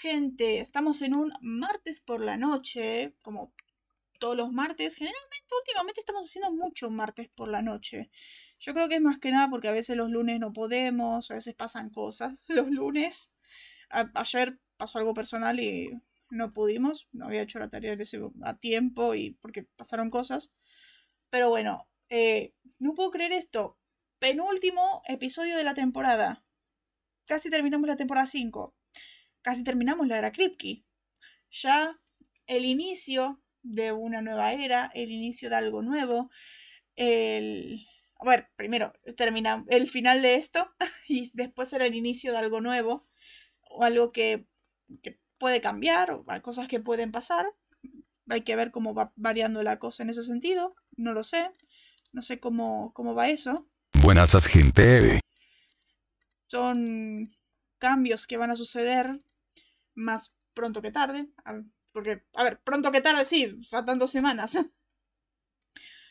gente? Estamos en un martes por la noche, como todos los martes. Generalmente, últimamente estamos haciendo mucho martes por la noche. Yo creo que es más que nada porque a veces los lunes no podemos, a veces pasan cosas los lunes. ayer pasó algo personal y no pudimos, no había hecho la tarea a tiempo y porque pasaron cosas. Pero bueno, eh, no puedo creer esto. Penúltimo episodio de la temporada. Casi terminamos la temporada 5. Casi terminamos la era Kripke. Ya el inicio de una nueva era, el inicio de algo nuevo. El... A ver, primero termina el final de esto y después era el inicio de algo nuevo o algo que, que puede cambiar o cosas que pueden pasar. Hay que ver cómo va variando la cosa en ese sentido. No lo sé. No sé cómo, cómo va eso. Buenas gente. Son cambios que van a suceder más pronto que tarde. Porque, a ver, pronto que tarde sí, faltan dos semanas.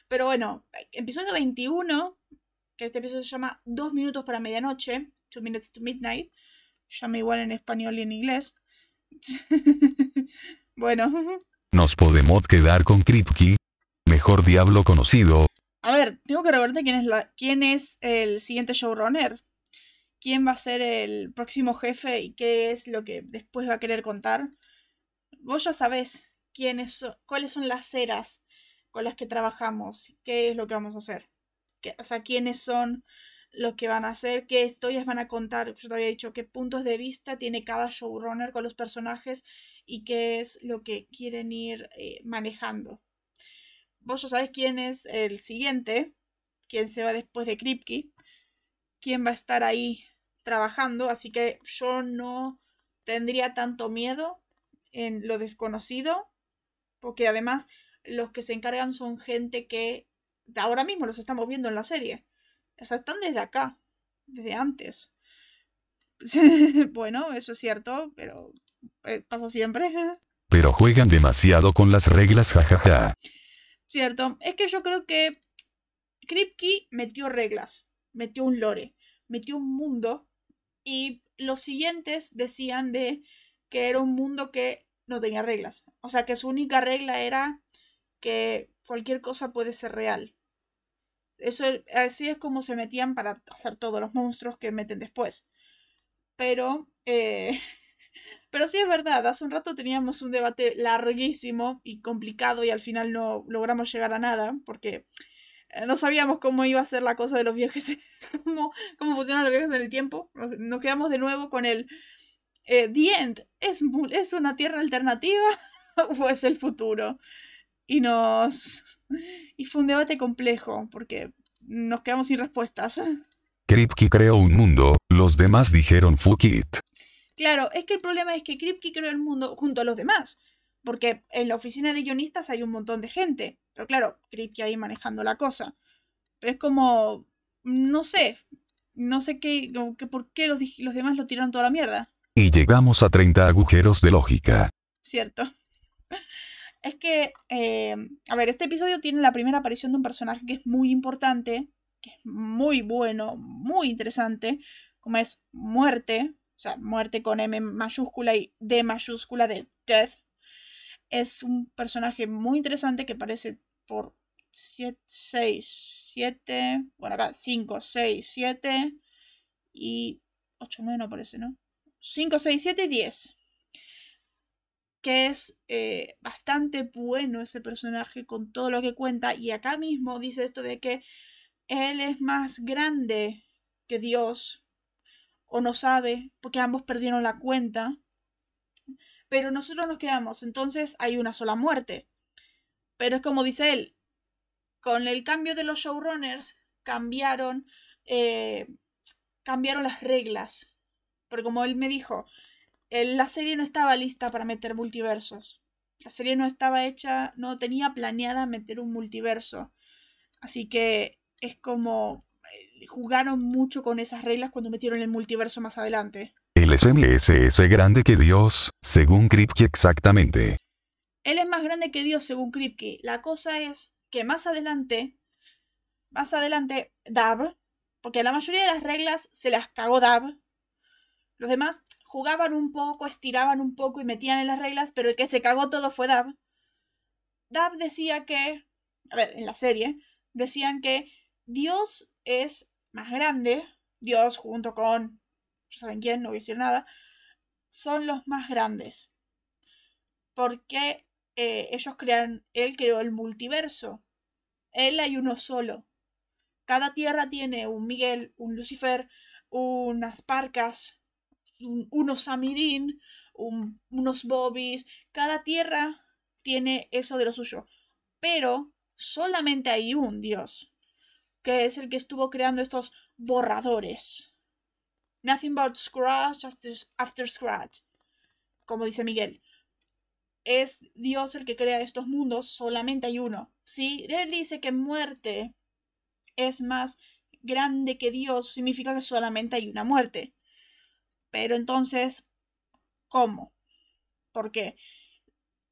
Pero bueno, episodio 21, que este episodio se llama Dos minutos para medianoche, Two minutes to midnight. Llama igual en español y en inglés. bueno. Nos podemos quedar con Kripke, mejor diablo conocido. A ver, tengo que recordarte quién es, la, quién es el siguiente showrunner. ¿Quién va a ser el próximo jefe y qué es lo que después va a querer contar? Vos ya sabés quiénes cuáles son las eras con las que trabajamos, qué es lo que vamos a hacer. o sea, quiénes son lo que van a hacer, qué historias van a contar. Yo te había dicho qué puntos de vista tiene cada showrunner con los personajes y qué es lo que quieren ir eh, manejando. Vos ya sabés quién es el siguiente, quién se va después de Kripke, quién va a estar ahí trabajando, así que yo no tendría tanto miedo en lo desconocido, porque además los que se encargan son gente que ahora mismo los estamos viendo en la serie. O sea, están desde acá, desde antes. bueno, eso es cierto, pero eh, pasa siempre. Pero juegan demasiado con las reglas, jajaja. Cierto, es que yo creo que Kripke metió reglas, metió un lore, metió un mundo y los siguientes decían de que era un mundo que no tenía reglas. O sea, que su única regla era que cualquier cosa puede ser real. Eso, así es como se metían para hacer todos los monstruos que meten después. Pero, eh, pero sí es verdad, hace un rato teníamos un debate larguísimo y complicado y al final no logramos llegar a nada porque no sabíamos cómo iba a ser la cosa de los viajes, cómo, cómo funcionan los viajes en el tiempo. Nos quedamos de nuevo con el eh, The End. ¿Es, ¿Es una tierra alternativa o es el futuro? y nos... Y fue un debate complejo, porque nos quedamos sin respuestas. Kripke creó un mundo, los demás dijeron fuck it. Claro, es que el problema es que Kripke creó el mundo junto a los demás, porque en la oficina de guionistas hay un montón de gente, pero claro, Kripke ahí manejando la cosa. Pero es como, no sé, no sé qué, que por qué los, los demás lo tiraron toda la mierda. Y llegamos a 30 agujeros de lógica. Cierto es que, eh, a ver, este episodio tiene la primera aparición de un personaje que es muy importante, que es muy bueno, muy interesante, como es Muerte, o sea, Muerte con M mayúscula y D mayúscula de Death. Es un personaje muy interesante que aparece por 6, 7, bueno, acá 5, 6, 7 y 8, 9 no aparece, ¿no? 5, 6, 7 10 que es eh, bastante bueno ese personaje con todo lo que cuenta. Y acá mismo dice esto de que él es más grande que Dios, o no sabe, porque ambos perdieron la cuenta. Pero nosotros nos quedamos, entonces hay una sola muerte. Pero es como dice él, con el cambio de los showrunners cambiaron, eh, cambiaron las reglas. Porque como él me dijo, la serie no estaba lista para meter multiversos. La serie no estaba hecha, no tenía planeada meter un multiverso. Así que es como eh, jugaron mucho con esas reglas cuando metieron el multiverso más adelante. Es grande que Dios, según Kripke exactamente. Él es más grande que Dios, según Kripke. La cosa es que más adelante, más adelante, Dab, porque la mayoría de las reglas se las cagó Dab. Los demás jugaban un poco, estiraban un poco y metían en las reglas, pero el que se cagó todo fue Dab. Dab decía que, a ver, en la serie, decían que Dios es más grande, Dios junto con, saben quién, no voy a decir nada, son los más grandes. Porque eh, ellos crean, él creó el multiverso. Él hay uno solo. Cada tierra tiene un Miguel, un Lucifer, unas Parcas, unos Amidín, unos Bobbies. Cada tierra tiene eso de lo suyo. Pero solamente hay un Dios, que es el que estuvo creando estos borradores. Nothing but scratch after scratch, como dice Miguel. Es Dios el que crea estos mundos, solamente hay uno. Si él dice que muerte es más grande que Dios, significa que solamente hay una muerte. Pero entonces, ¿cómo? Porque,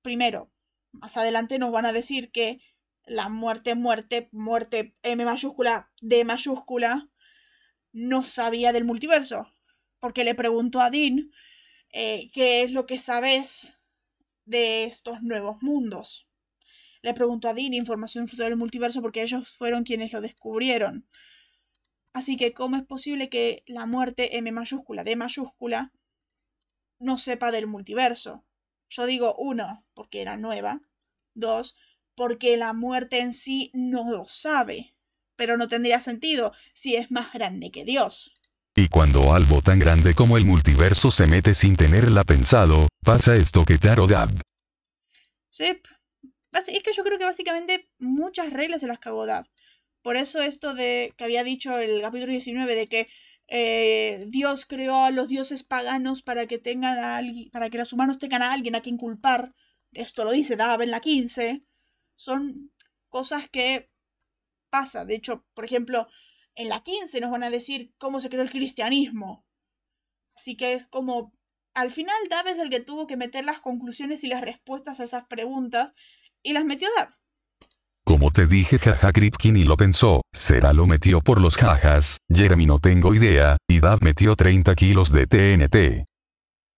primero, más adelante nos van a decir que la muerte, muerte, muerte, M mayúscula, D mayúscula, no sabía del multiverso. Porque le preguntó a Dean eh, qué es lo que sabes de estos nuevos mundos. Le preguntó a Dean información sobre el multiverso porque ellos fueron quienes lo descubrieron. Así que, ¿cómo es posible que la muerte M mayúscula, D mayúscula, no sepa del multiverso? Yo digo, uno, porque era nueva. Dos, porque la muerte en sí no lo sabe. Pero no tendría sentido si es más grande que Dios. Y cuando algo tan grande como el multiverso se mete sin tenerla pensado, pasa esto que Taro Dab. Sí, es que yo creo que básicamente muchas reglas se las cagó Dab. Por eso esto de que había dicho el capítulo 19 de que eh, Dios creó a los dioses paganos para que tengan a alguien, para que los humanos tengan a alguien a quien culpar. Esto lo dice Dab en la 15. Son cosas que pasa. De hecho, por ejemplo, en la 15 nos van a decir cómo se creó el cristianismo. Así que es como al final Dab es el que tuvo que meter las conclusiones y las respuestas a esas preguntas y las metió Dab. Como te dije, jaja Kripkin y lo pensó, será lo metió por los jajas, Jeremy no tengo idea, y Dab metió 30 kilos de TNT.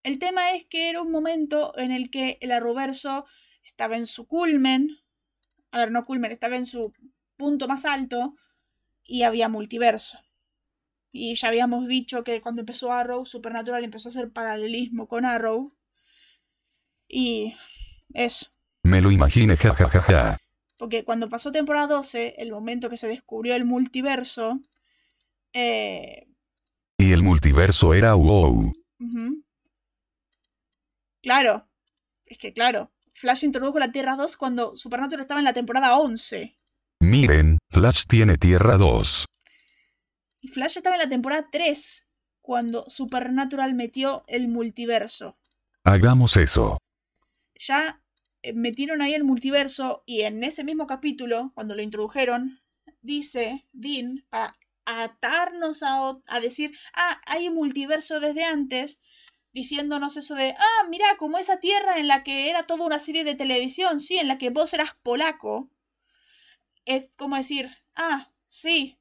El tema es que era un momento en el que el Arroverso estaba en su culmen, a ver, no culmen, estaba en su punto más alto, y había multiverso. Y ya habíamos dicho que cuando empezó Arrow, Supernatural empezó a hacer paralelismo con Arrow. Y eso. Me lo imaginé, jajajaja. Porque cuando pasó temporada 12, el momento que se descubrió el multiverso. Eh... Y el multiverso era wow. Claro. Es que claro. Flash introdujo la Tierra 2 cuando Supernatural estaba en la temporada 11. Miren, Flash tiene Tierra 2. Y Flash estaba en la temporada 3 cuando Supernatural metió el multiverso. Hagamos eso. Ya eh, metieron ahí el multiverso y en ese mismo capítulo, cuando lo introdujeron, dice Dean, para atarnos a, a decir, ah, hay un multiverso desde antes, diciéndonos eso de, ah, mira, como esa tierra en la que era toda una serie de televisión, sí, en la que vos eras polaco. Es como decir, ah, sí,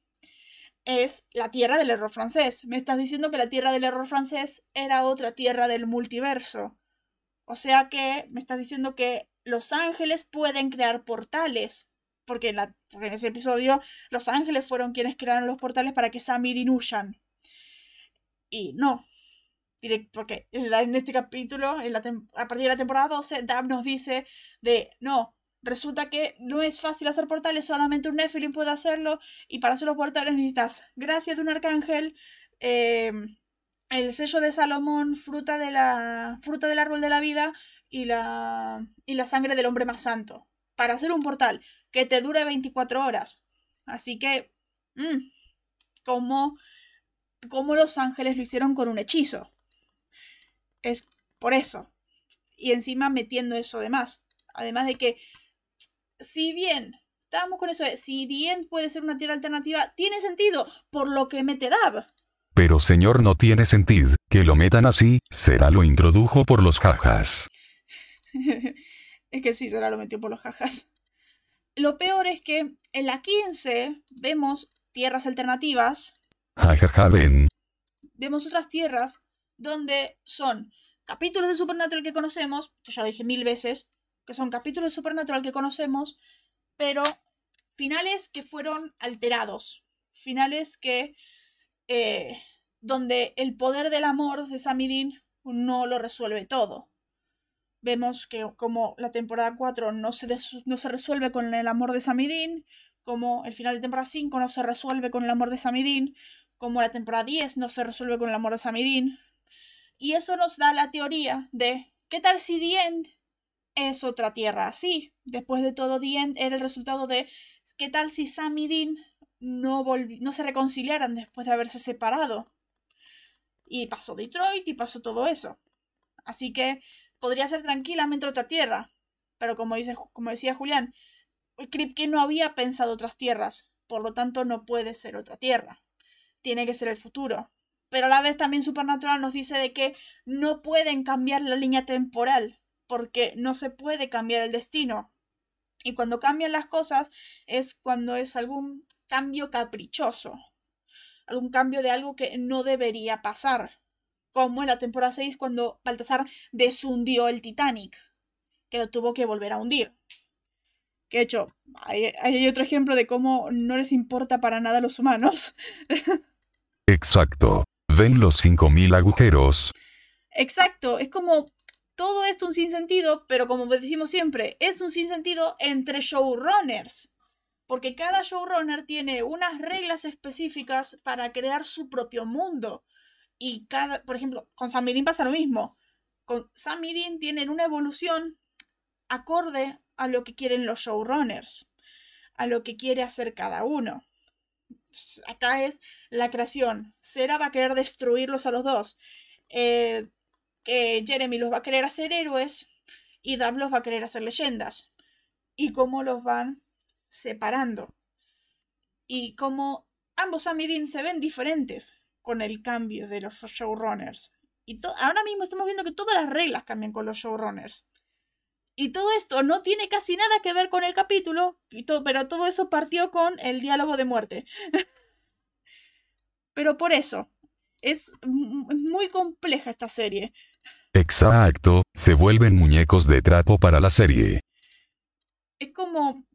es la tierra del error francés. Me estás diciendo que la tierra del error francés era otra tierra del multiverso. O sea que me estás diciendo que los ángeles pueden crear portales. Porque en, ese episodio los ángeles fueron quienes crearon los portales para que Sam y. Y no. Porque en este capítulo, a partir de la temporada 12, Dab nos dice de no, resulta que no es fácil hacer portales, solamente un Nephilim puede hacerlo, y para hacer los portales necesitas gracia de un arcángel, eh, el sello de Salomón, fruta, de la, fruta del árbol de la vida y la, y la sangre del hombre más santo. Para hacer un portal que te dure 24 horas. Así que, mmm, como, como los ángeles lo hicieron con un hechizo. Es por eso. Y encima metiendo eso de más. Además de que, si bien estábamos con eso de si bien puede ser una tierra alternativa, tiene sentido por lo que mete Dab. Pero señor no tiene sentido, que lo metan así, será lo introdujo por los jajas. es que sí, será lo metió por los jajas. Lo peor es que en la 15 vemos tierras alternativas. Jajaja, ven. Vemos otras tierras donde son capítulos de Supernatural que conocemos, yo ya lo dije mil veces, que son capítulos de Supernatural que conocemos, pero finales que fueron alterados, finales que eh, donde el poder del amor de Samidin no lo resuelve todo. Vemos que como la temporada 4 no se, no se resuelve con el amor de Samidin, como el final de temporada 5 no se resuelve con el amor de Samidin, como la temporada 10 no se resuelve con el amor de Samidin. Y eso nos da la teoría de, ¿qué tal si End es otra tierra así? Después de todo, The End era el resultado de, ¿qué tal si Sam y Dean no, no se reconciliaran después de haberse separado? Y pasó Detroit y pasó todo eso. Así que podría ser tranquilamente otra tierra. Pero como, dice, como decía Julián, Kripke no había pensado otras tierras, por lo tanto no puede ser otra tierra. Tiene que ser el futuro. Pero a la vez también Supernatural nos dice de que no pueden cambiar la línea temporal, porque no se puede cambiar el destino. Y cuando cambian las cosas es cuando es algún cambio caprichoso, algún cambio de algo que no debería pasar, como en la temporada 6 cuando Baltasar deshundió el Titanic, que lo tuvo que volver a hundir. Que hecho, hay, hay otro ejemplo de cómo no les importa para nada a los humanos. Exacto. Ven los 5.000 agujeros. Exacto, es como todo esto un sinsentido, pero como decimos siempre, es un sinsentido entre showrunners. Porque cada showrunner tiene unas reglas específicas para crear su propio mundo. Y cada, por ejemplo, con Sam Dean pasa lo mismo. Con Sam Dean tienen una evolución acorde a lo que quieren los showrunners, a lo que quiere hacer cada uno. Acá es la creación. Sera va a querer destruirlos a los dos. Eh, que Jeremy los va a querer hacer héroes y Dab los va a querer hacer leyendas. Y cómo los van separando. Y cómo ambos Sam se ven diferentes con el cambio de los showrunners. Y ahora mismo estamos viendo que todas las reglas cambian con los showrunners. Y todo esto no tiene casi nada que ver con el capítulo, pero todo eso partió con el diálogo de muerte. pero por eso, es muy compleja esta serie. Exacto, se vuelven muñecos de trapo para la serie. Es como...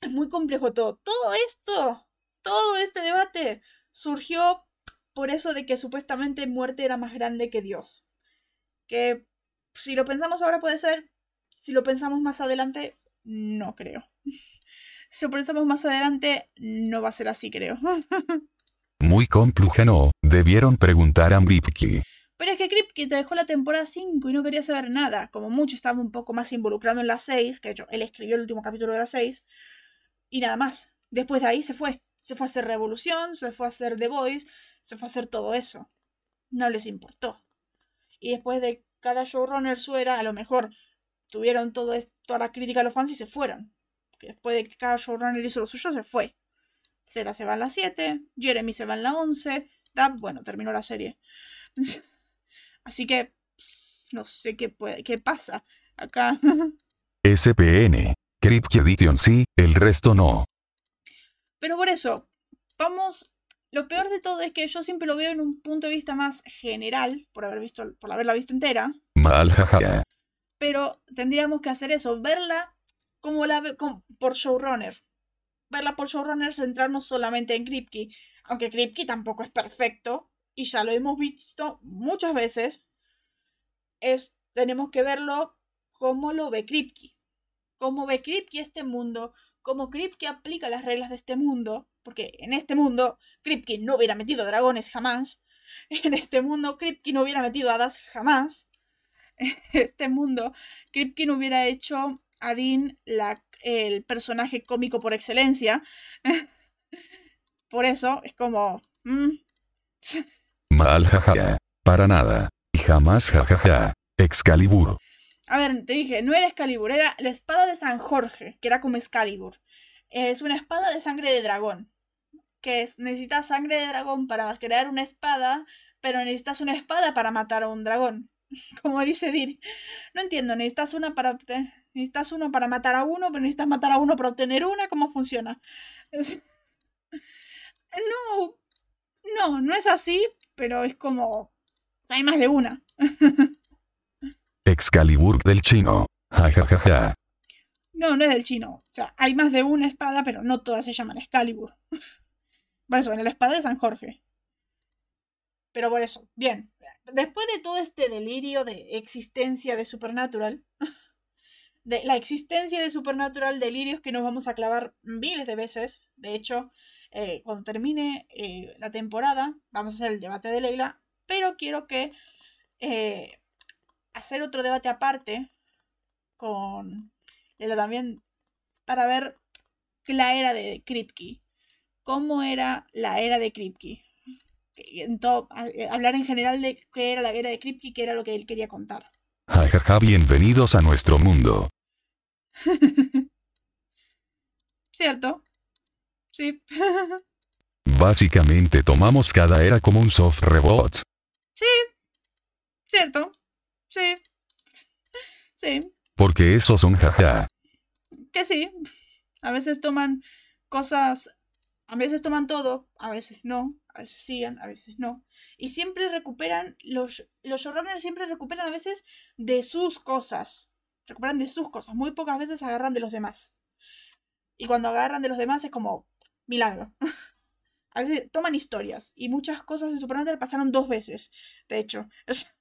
Es muy complejo todo. Todo esto, todo este debate surgió por eso de que supuestamente muerte era más grande que Dios. Que si lo pensamos ahora puede ser, si lo pensamos más adelante, no creo. Si lo pensamos más adelante, no va a ser así, creo. Muy complejo, no. Debieron preguntar a Mripki. Pero es que Kripke te dejó la temporada 5 y no quería saber nada. Como mucho estaba un poco más involucrado en la 6, que de hecho él escribió el último capítulo de la 6, y nada más. Después de ahí se fue. Se fue a hacer Revolución, se fue a hacer The Voice, se fue a hacer todo eso. No les importó. Y después de cada showrunner suera, a lo mejor tuvieron todo esto, toda la crítica a los fans y se fueron. después de que cada showrunner hizo lo suyo, se fue. Sera se va en la 7, Jeremy se va en la 11, Dab, bueno, terminó la serie. Así que no sé qué, puede, qué pasa acá. SPN. Crypt Edition sí, el resto no. Pero por eso, vamos. Lo peor de todo es que yo siempre lo veo en un punto de vista más general, por haber visto, por haberla visto entera. Mal, jaja. Pero tendríamos que hacer eso, verla como la por showrunner. Verla por showrunner, centrarnos solamente en Kripke. Aunque Kripke tampoco es perfecto, y ya lo hemos visto muchas veces, es, tenemos que verlo como lo ve Kripke. Cómo ve Kripke este mundo, cómo Kripke aplica las reglas de este mundo, porque en este mundo Kripke no hubiera metido dragones jamás, en este mundo Kripke no hubiera metido hadas jamás, en este mundo Kripke no hubiera hecho a Dean la, el personaje cómico por excelencia. por eso es como... Mm, Mal jajaja. Para nada. Y jamás jajaja. Excalibur. A ver, te dije, no era Excalibur, era la espada de San Jorge, que era como Excalibur. Es una espada de sangre de dragón. Que es, necesitas sangre de dragón para crear una espada, pero necesitas una espada para matar a un dragón. Como dice Dir. No entiendo, necesitas una para necesitas uno para matar a uno, pero necesitas matar a uno para obtener una, ¿cómo funciona? No, no, no es así, pero es como... Hay más de una. Excalibur del chino. Ja ja ja ja. No, no es del chino. O sea, hay más de una espada, pero no todas se llaman Excalibur. Por eso, en la espada de San Jorge. Pero por eso, bien. Después de todo este delirio de existencia de Supernatural, de la existencia de Supernatural, delirios que nos vamos a clavar miles de veces. De hecho, eh, cuando termine eh, la temporada, vamos a hacer el debate de Leila, pero quiero que eh, hacer otro debate aparte con Leila también para ver la era de Kripke. ¿Cómo era la era de Kripke? En todo, hablar en general de qué era la era de Kripke y qué era lo que él quería contar. Jajaja, bienvenidos a nuestro mundo. Cierto. Sí. Básicamente tomamos cada era como un soft reboot. Sí. Cierto. Sí. Sí. Porque esos son jaja. Que sí. A veces toman cosas. A veces toman todo, a veces no, a veces siguen, a veces no. Y siempre recuperan, los, los showrunners siempre recuperan a veces de sus cosas. Recuperan de sus cosas. Muy pocas veces agarran de los demás. Y cuando agarran de los demás es como milagro. A veces toman historias. Y muchas cosas en Supernatural pasaron dos veces. De hecho.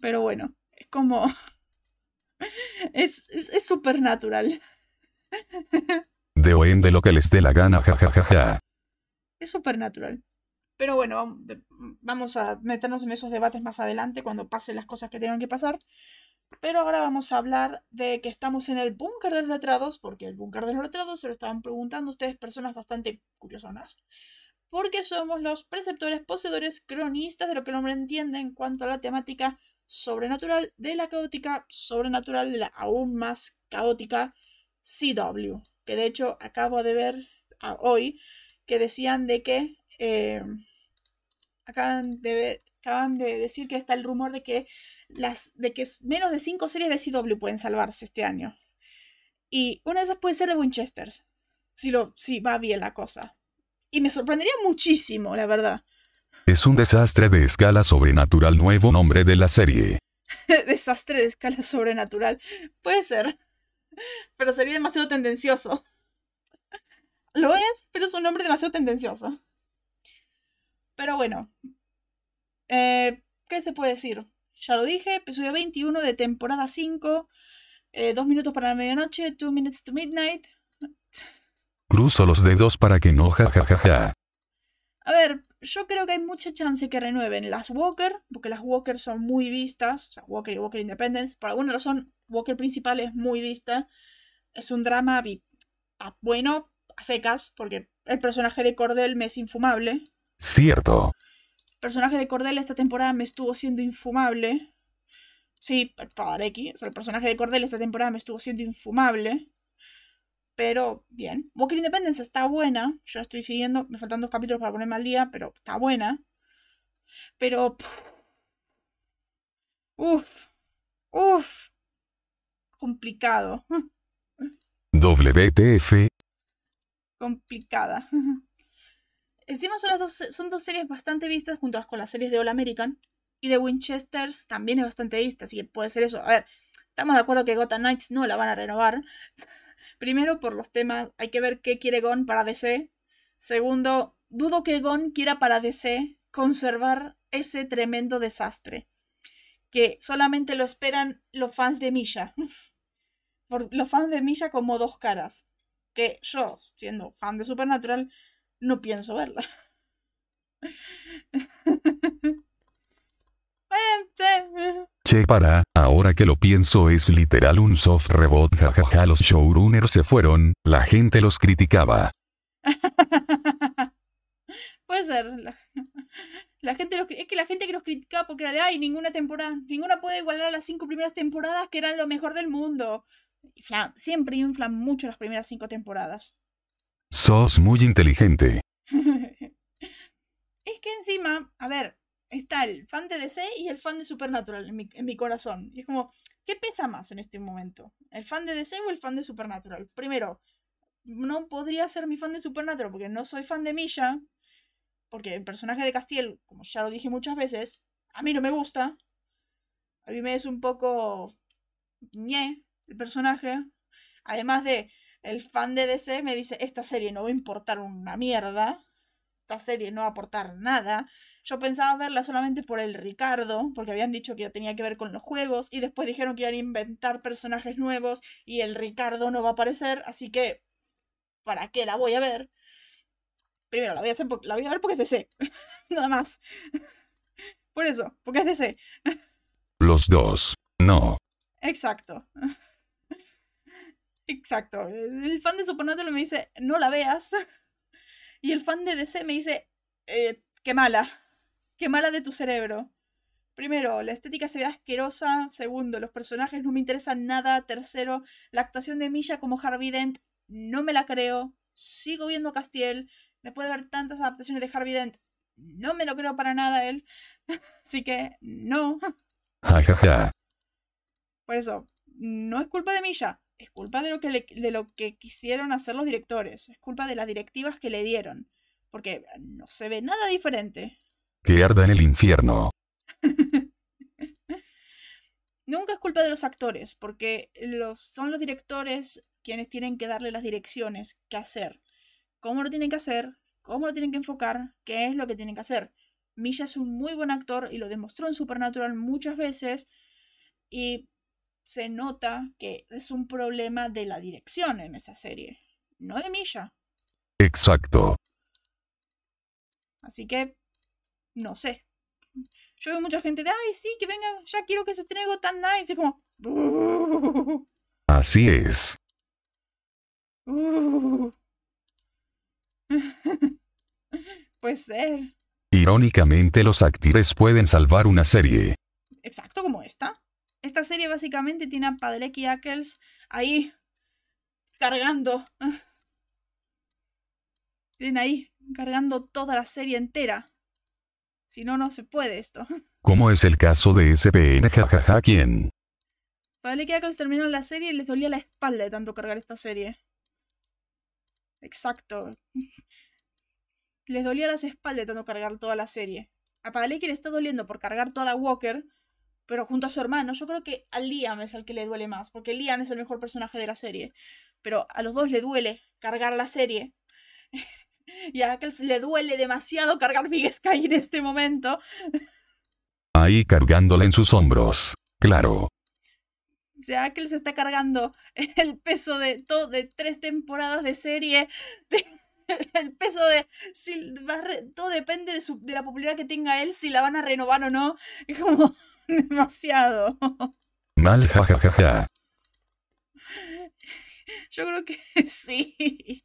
Pero bueno. Es como. Es, es, es supernatural. De oen de lo que les dé la gana, jajajaja. Es supernatural. Pero bueno, vamos a meternos en esos debates más adelante cuando pasen las cosas que tengan que pasar. Pero ahora vamos a hablar de que estamos en el búnker de los letrados, porque el búnker de los letrados se lo estaban preguntando ustedes, personas bastante curiosonas. Porque somos los preceptores, poseedores, cronistas de lo que el hombre entiende en cuanto a la temática sobrenatural de la caótica, sobrenatural de la aún más caótica CW. Que de hecho acabo de ver hoy que decían de que eh, acaban de decir que está el rumor de que las de que menos de cinco series de CW pueden salvarse este año. Y una de esas puede ser de Winchesters. Si, lo, si va bien la cosa. Y me sorprendería muchísimo, la verdad. Es un desastre de escala sobrenatural, nuevo nombre de la serie. desastre de escala sobrenatural. Puede ser. Pero sería demasiado tendencioso. Lo es, pero es un nombre demasiado tendencioso. Pero bueno. Eh, ¿Qué se puede decir? Ya lo dije, episodio 21 de temporada 5. Eh, dos minutos para la medianoche, two minutes to midnight. Cruzo los dedos para que no jajajaja. A ver, yo creo que hay mucha chance que renueven las Walker, porque las Walker son muy vistas, o sea, Walker y Walker Independence. Por alguna razón, Walker principal es muy vista. Es un drama bueno, a secas, porque el personaje de Cordell me es infumable. Cierto. Personaje de Cordell esta temporada me estuvo siendo infumable. Sí, para X, o sea, el personaje de Cordell esta temporada me estuvo siendo infumable. Pero bien. Walker Independence está buena. Yo la estoy siguiendo. Me faltan dos capítulos para ponerme al día, pero está buena. Pero. Uf. Uf. Complicado. WTF. Complicada. Encima son, dos, son dos series bastante vistas junto con las series de All American. Y de Winchesters también es bastante vista, así que puede ser eso. A ver, estamos de acuerdo que Gotham Knights no la van a renovar. Primero, por los temas, hay que ver qué quiere Gon para DC. Segundo, dudo que Gon quiera para DC conservar ese tremendo desastre. Que solamente lo esperan los fans de. Por los fans de Misha como dos caras. Que yo, siendo fan de Supernatural, no pienso verla. Che, para, ahora que lo pienso es literal un soft reboot, jajaja, los showrunners se fueron, la gente los criticaba. Puede ser. La, gente es que la gente que los criticaba porque era de, ay, ninguna temporada, ninguna puede igualar a las cinco primeras temporadas que eran lo mejor del mundo. siempre inflan mucho las primeras cinco temporadas. Sos muy inteligente. es que encima, a ver, está el fan de DC y el fan de Supernatural en mi, corazón. Y es como, ¿qué pesa más en este momento? ¿El fan de DC o el fan de Supernatural? Primero, no podría ser mi fan de Supernatural porque no soy fan de Misha. porque el personaje de Castiel, como ya lo dije muchas veces, a mí no me gusta. A mí me es un poco ñe el personaje. Además de el fan de DC me dice, esta serie no va a importar una mierda. Esta serie no va a aportar nada. Yo pensaba verla solamente por el Ricardo, porque habían dicho que ya tenía que ver con los juegos, y después dijeron que iban a inventar personajes nuevos y el Ricardo no va a aparecer, así que, ¿para qué la voy a ver? Primero, la voy a, hacer la voy a ver porque es DC. Nada más. Por eso, porque es DC. Los dos. No. Exacto. Exacto. El fan de Supernatural me dice, no la veas. Y el fan de DC me dice, eh, qué mala. Qué mala de tu cerebro. Primero, la estética se ve asquerosa. Segundo, los personajes no me interesan nada. Tercero, la actuación de Misha como Harvey Dent no me la creo. Sigo viendo a Castiel. Después de ver tantas adaptaciones de Harvey Dent, no me lo creo para nada él. Así que, no. Por eso, no es culpa de Misha es culpa de lo, que de lo que quisieron hacer los directores, es culpa de las directivas que le dieron, porque no se ve nada diferente. Que arda en el infierno. Nunca es culpa de los actores, porque los, son los directores quienes tienen que darle las direcciones, qué hacer, cómo lo tienen que hacer, cómo lo tienen que enfocar, qué es lo que tienen que hacer. Misha es un muy buen actor y lo demostró en Supernatural muchas veces y se nota que es un problema de la dirección en esa serie, no de Misha. Exacto. Así que, no sé. Yo veo mucha gente de, ay, sí, que vengan, ya quiero que se estrene tan Nice. Y como, Así es. Puede ser. Irónicamente, los actores pueden salvar una serie. Exacto como esta. Esta serie básicamente tiene a Padlek y Ackles ahí cargando. Tienen ahí cargando toda la serie entera. Si no, no se puede esto. ¿Cómo es el caso de SPN? Jajaja, ¿quién? Padlek y Ackles terminaron la serie y les dolía la espalda de tanto cargar esta serie. Exacto. Les dolía las espaldas de tanto cargar toda la serie. A Padlek le está doliendo por cargar toda Walker pero junto a su hermano, yo creo que a Liam es el que le duele más, porque Liam es el mejor personaje de la serie. Pero a los dos le duele cargar la serie. y a Ackles le duele demasiado cargar Big Sky en este momento. Ahí cargándola en sus hombros. Claro. O sea, Ackles está cargando el peso de todo, de tres temporadas de serie. el peso de. Si todo depende de, su, de la popularidad que tenga él, si la van a renovar o no. Es como. demasiado. Mal, jajajaja. Yo creo que sí.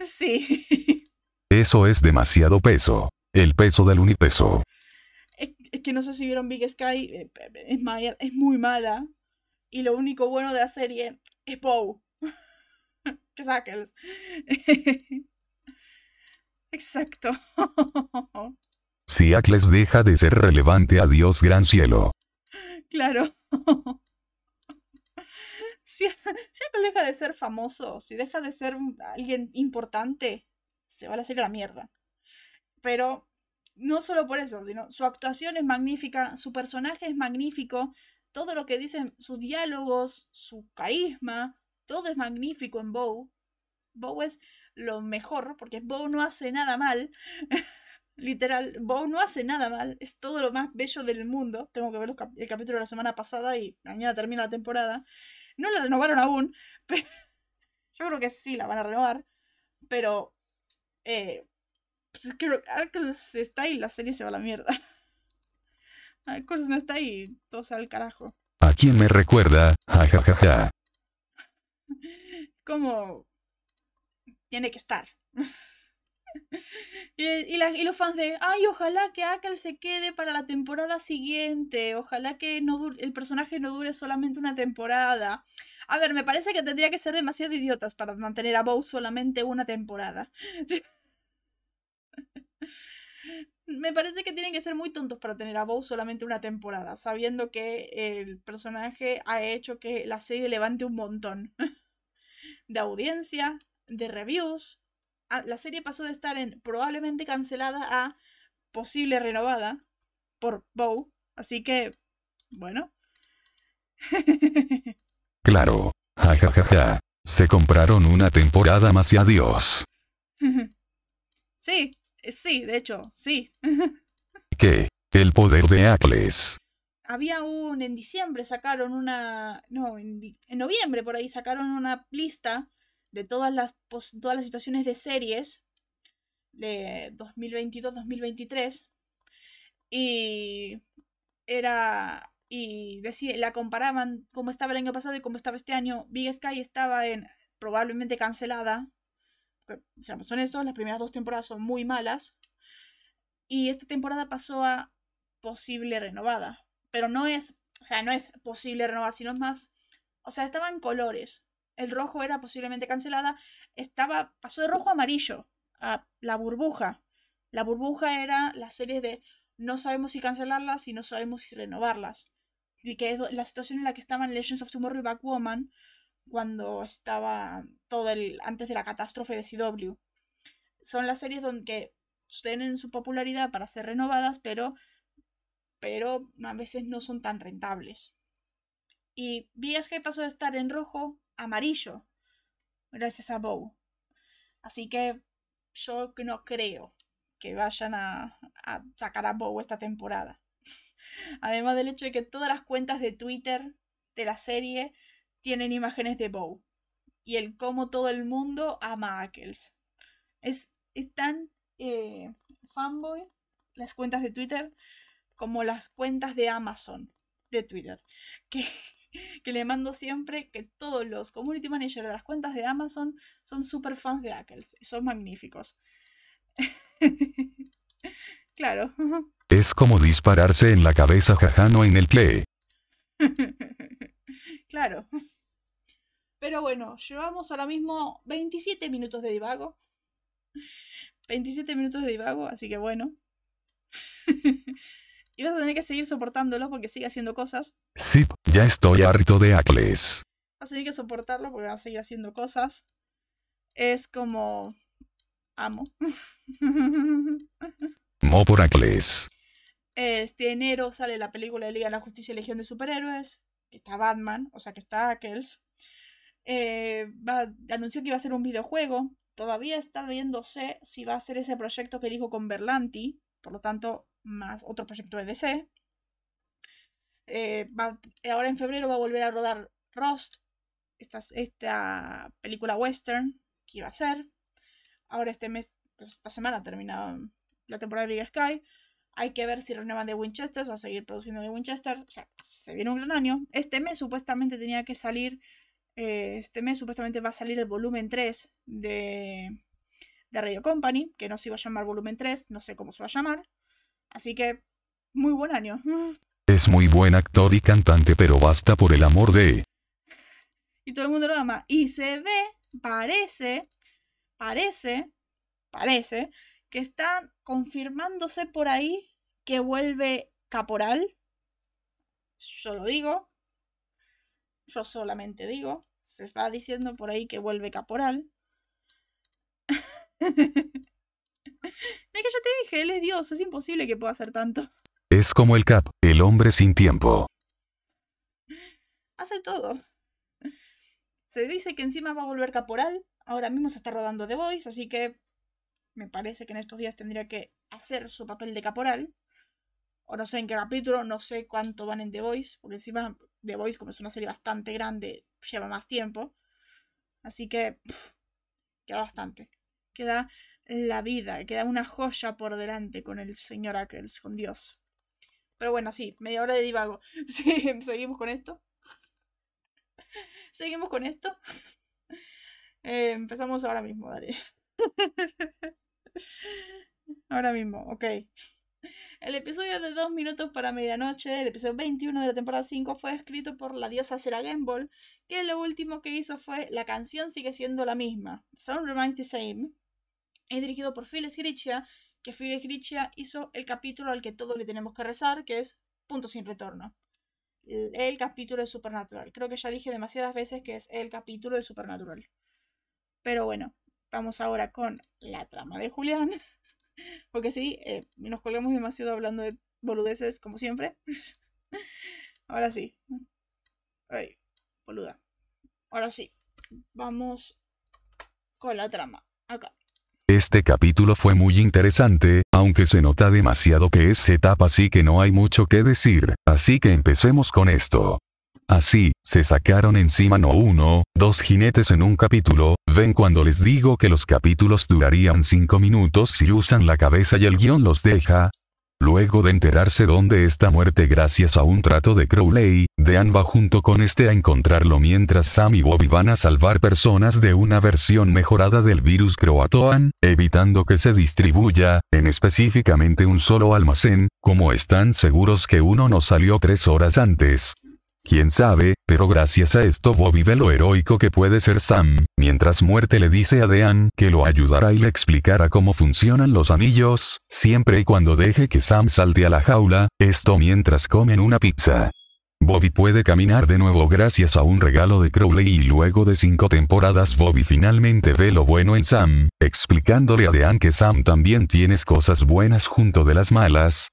Sí. Eso es demasiado peso. El peso del unipeso. Es, que no sé si vieron Big Sky. Eh, es, es muy mala. Y lo único bueno de la serie es Bow. que saques. Exacto. Si Ackles deja de ser relevante, adiós gran cielo. Claro. si, Ackles deja de ser famoso, si deja de ser alguien importante, se va a hacer la mierda. Pero no solo por eso, sino su actuación es magnífica, su personaje es magnífico, todo lo que dicen, sus diálogos, su carisma, todo es magnífico en Bow. Bow es lo mejor, porque Bow no hace nada mal. Literal, Bow no hace nada mal, es todo lo más bello del mundo. Tengo que ver el capítulo de la semana pasada y mañana termina la temporada. No la renovaron aún, pero yo creo que sí la van a renovar, pero eh, pues creo que está ahí, la serie se va a la mierda. Ackles no está ahí, todo va al carajo. ¿A quién me recuerda? Ja, ja, ja, ja. Como tiene que estar. Y, los fans de, ay, ojalá que Akal se quede para la temporada siguiente, ojalá que no el personaje no dure solamente una temporada. A ver, me parece que tendría que ser demasiado idiotas para mantener a Bow solamente una temporada. me parece que tienen que ser muy tontos para tener a Bow solamente una temporada, sabiendo que el personaje ha hecho que la serie levante un montón de audiencia, de reviews, la serie pasó de estar en probablemente cancelada a posible renovada por Bow. Así que, bueno. claro. Ja, ja, ja, ja. Se compraron una temporada más y adiós. sí, sí, de hecho, sí. ¿Qué? El poder de Acles. Había un. En diciembre sacaron una. No, en, en noviembre por ahí sacaron una lista de todas las, todas las situaciones de series de 2022-2023 y era y decía, la comparaban cómo estaba el año pasado y cómo estaba este año. Big Sky estaba en probablemente cancelada. Seamos honestos, las primeras dos temporadas son muy malas. Y esta temporada pasó a posible renovada. Pero no es, o sea, no es posible renovada, sino es más, o sea, estaban colores el rojo era posiblemente cancelada, estaba, pasó de rojo a amarillo, a la burbuja. La burbuja era la serie de no sabemos si cancelarlas y no sabemos si renovarlas. Y que es la situación en la que estaban Legends of Tomorrow y Backwoman cuando estaba todo el. antes de la catástrofe de CW. Son las series donde tienen su popularidad para ser renovadas, pero. pero a veces no son tan rentables. Y que pasó de estar en rojo amarillo, gracias a Bow. Así que yo no creo que vayan a, sacar a Bow esta temporada. Además del hecho de que todas las cuentas de Twitter de la serie tienen imágenes de Bow. Y el cómo todo el mundo ama a Ackles. Es, tan eh, fanboy las cuentas de Twitter como las cuentas de Amazon de Twitter. Que que le mando siempre, que todos los community managers de las cuentas de Amazon son super fans de Ackles. Son magníficos. claro. Es como dispararse en la cabeza jajano en el play. claro. Pero bueno, llevamos ahora mismo 27 minutos de divago. 27 minutos de divago, así que bueno. Y vas a tener que seguir soportándolo porque sigue haciendo cosas. Sí, ya estoy harto de Acles. Vas a tener que soportarlo porque va a seguir haciendo cosas. Es como... Amo. Mo por Acles. Este enero sale la película de Liga de la Justicia y Legión de Superhéroes. Que está Batman, o sea que está Ackles. Eh, anunció que iba a ser un videojuego. Todavía está viéndose si va a ser ese proyecto que dijo con Berlanti. Por lo tanto, más otro proyecto de DC. Eh, ahora en febrero va a volver a rodar Rust, esta, película western que iba a ser. Ahora este mes, pues, esta semana termina la temporada de Big Sky. Hay que ver si renuevan de Winchester, va a seguir produciendo de Winchester. O sea, se viene un gran año. Este mes supuestamente tenía que salir. Eh, este mes supuestamente va a salir el volumen 3 de, de Radio Company, que no se iba a llamar volumen 3, no sé cómo se va a llamar. Así que, muy buen año. Es muy buen actor y cantante, pero basta por el amor de... Y todo el mundo lo ama. Y se ve, parece, parece, parece, que está confirmándose por ahí que vuelve Caporal. Yo lo digo. Yo solamente digo. Se va diciendo por ahí que vuelve Caporal. Es que ya te dije, él es Dios, es imposible que pueda hacer tanto. Es como el Cap, el hombre sin tiempo. Hace todo. Se dice que encima va a volver caporal. Ahora mismo se está rodando The Voice, así que me parece que en estos días tendría que hacer su papel de caporal. O no sé en qué capítulo, no sé cuánto van en The Voice, porque encima The Voice, como es una serie bastante grande, lleva más tiempo. Así que queda bastante. Queda la vida, queda una joya por delante con el señor Ackles, con Dios. Pero bueno, sí, media hora de divago. Sí, seguimos con esto. Seguimos con esto. Eh, empezamos ahora mismo, dale. ahora mismo, ok. El episodio de dos minutos para medianoche, el episodio 21 de la temporada 5, fue escrito por la diosa Sarah Gamble, que lo último que hizo fue la canción sigue siendo la misma. Sound remains the same es dirigido por Phil Sgriccia, que Phil Sgriccia hizo el capítulo al que todos le tenemos que rezar, que es Punto sin retorno. El, capítulo de Supernatural. Creo que ya dije demasiadas veces que es el capítulo de Supernatural. Pero bueno, vamos ahora con la trama de Julián. Porque sí, eh, nos colgamos demasiado hablando de boludeces, como siempre. Ahora sí. Ay, boluda. Ahora sí. Vamos con la trama. Acá. Este capítulo fue muy interesante, aunque se nota demasiado que es etapa así que no hay mucho que decir, así que empecemos con esto. Así, se sacaron encima no uno, dos jinetes en un capítulo, ven cuando les digo que los capítulos durarían cinco minutos si usan la cabeza y el guion los deja, Luego de enterarse dónde está muerte gracias a un trato de Crowley, Dean va junto con este a encontrarlo mientras Sam y Bobby van a salvar personas de una versión mejorada del virus Croatoan, evitando que se distribuya, en específicamente un solo almacén, como están seguros que uno no salió tres horas antes. Quién sabe, pero gracias a esto Bobby ve lo heroico que puede ser Sam, mientras Muerte le dice a Dean que lo ayudará y le explicará cómo funcionan los anillos, siempre y cuando deje que Sam salte a la jaula, esto mientras comen una pizza. Bobby puede caminar de nuevo gracias a un regalo de Crowley y luego de cinco temporadas Bobby finalmente ve lo bueno en Sam, explicándole a Dean que Sam también tienes cosas buenas junto de las malas.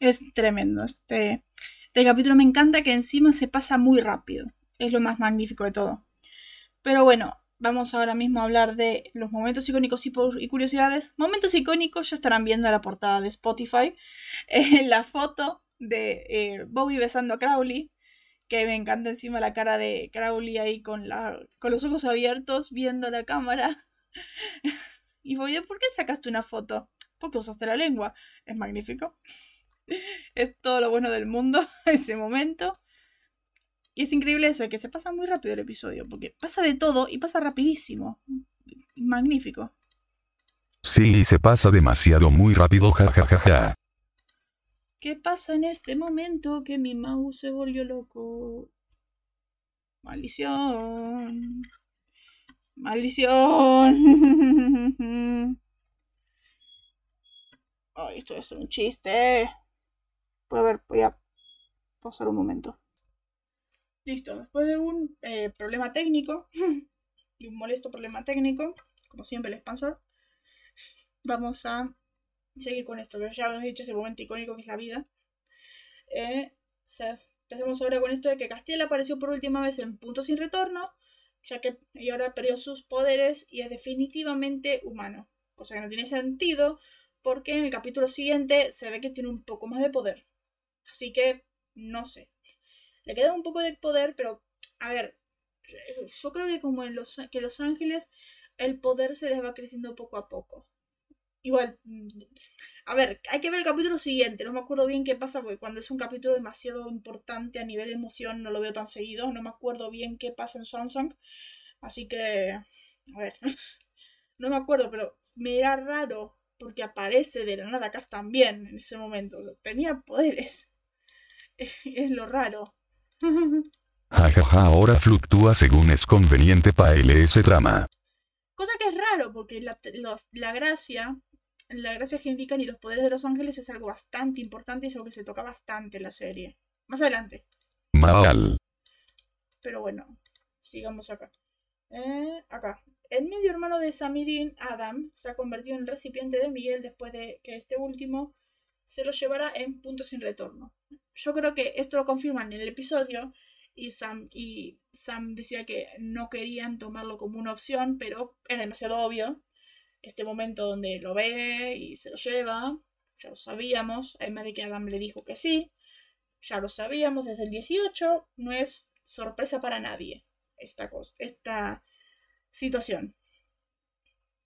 Es tremendo, este este capítulo me encanta que encima se pasa muy rápido. Es lo más magnífico de todo. Pero bueno, vamos ahora mismo a hablar de los momentos icónicos y, curiosidades. Momentos icónicos ya estarán viendo la portada de Spotify. Eh, la foto de eh, Bobby besando a Crowley. Que me encanta encima la cara de Crowley ahí con, con los ojos abiertos viendo la cámara. y Bobby, ¿por qué sacaste una foto? Porque usaste la lengua. Es magnífico. es todo lo bueno del mundo ese momento. Y es increíble eso, de que se pasa muy rápido el episodio, porque pasa de todo y pasa rapidísimo. Magnífico. Sí, se pasa demasiado muy rápido, jajajaja. ¿Qué pasa en este momento que mi mouse se volvió loco? Maldición. Maldición. Ay, esto es un chiste. A ver, voy a pasar un momento. Listo, después de un eh, problema técnico y un molesto problema técnico, como siempre el expansor, vamos a seguir con esto, ya hemos dicho ese momento icónico que es la vida. Eh, empecemos ahora con esto de que Castiel apareció por última vez en Punto Sin Retorno, ya que y ahora perdió sus poderes y es definitivamente humano, cosa que no tiene sentido porque en el capítulo siguiente se ve que tiene un poco más de poder. Así que, no sé. Le queda un poco de poder, pero, a ver, yo creo que como en los, que Los Ángeles el poder se les va creciendo poco a poco. Igual, a ver, hay que ver el capítulo siguiente. No me acuerdo bien qué pasa, porque cuando es un capítulo demasiado importante a nivel emoción no lo veo tan seguido. No me acuerdo bien qué pasa en Swansong. Así que, a ver, no me acuerdo, pero me era raro porque aparece de la nada Cass también en ese momento. tenía poderes. es lo raro. Jajaja, ahora fluctúa según es conveniente para ese trama. Cosa que es raro, porque la, la gracia, la gracia que indican y los poderes de los ángeles es algo bastante importante y es algo que se toca bastante en la serie. Más adelante. Mal. Pero bueno, sigamos acá. Eh, acá. El medio hermano de Samidin, Adam, se ha convertido en el recipiente de Miguel después de que este último se lo llevará en punto sin retorno. Yo creo que esto lo confirman en el episodio y Sam, y Sam decía que no querían tomarlo como una opción, pero era demasiado obvio. Este momento donde lo ve y se lo lleva, ya lo sabíamos, además de que Adam le dijo que sí, ya lo sabíamos desde el 18, no es sorpresa para nadie esta, cosa, esta situación.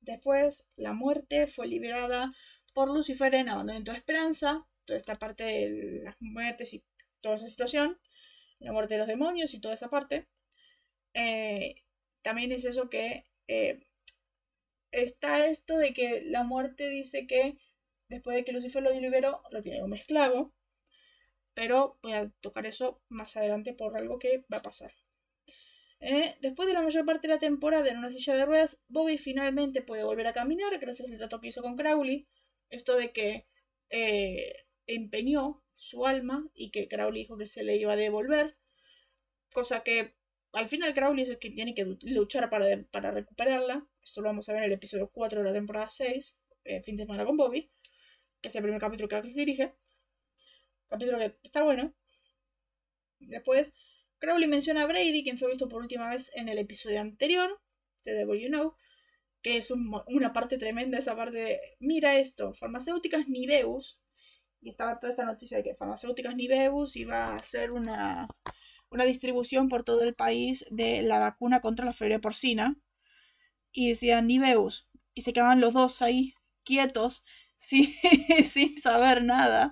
Después, la muerte fue liberada por Lucifer en Abandonen toda esperanza, toda esta parte de las muertes y toda esa situación, la muerte de los demonios y toda esa parte. Eh, también es eso que eh, está esto de que la muerte dice que después de que Lucifer lo liberó, lo tiene como esclavo, pero voy a tocar eso más adelante por algo que va a pasar. Eh, después de la mayor parte de la temporada en una silla de ruedas, Bobby finalmente puede volver a caminar gracias al trato que hizo con Crowley, esto de que empeñó su alma y que Crowley dijo que se le iba a devolver, cosa que al final Crowley es el que tiene que luchar para, para recuperarla. Esto lo vamos a ver en el episodio 4 de la temporada 6, eh, fin de semana con Bobby, que es el primer capítulo que Chris dirige. Capítulo que está bueno. Después, Crowley menciona a Brady, quien fue visto por última vez en el episodio anterior, de Devil You Know, que es una parte tremenda, esa parte de, mira esto, farmacéuticas Niveus, y estaba toda esta noticia de que farmacéuticas Niveus iba a hacer una, una distribución por todo el país de la vacuna contra la fiebre porcina, y decían Niveus, y se quedaban los dos ahí, quietos, sin, sin saber nada,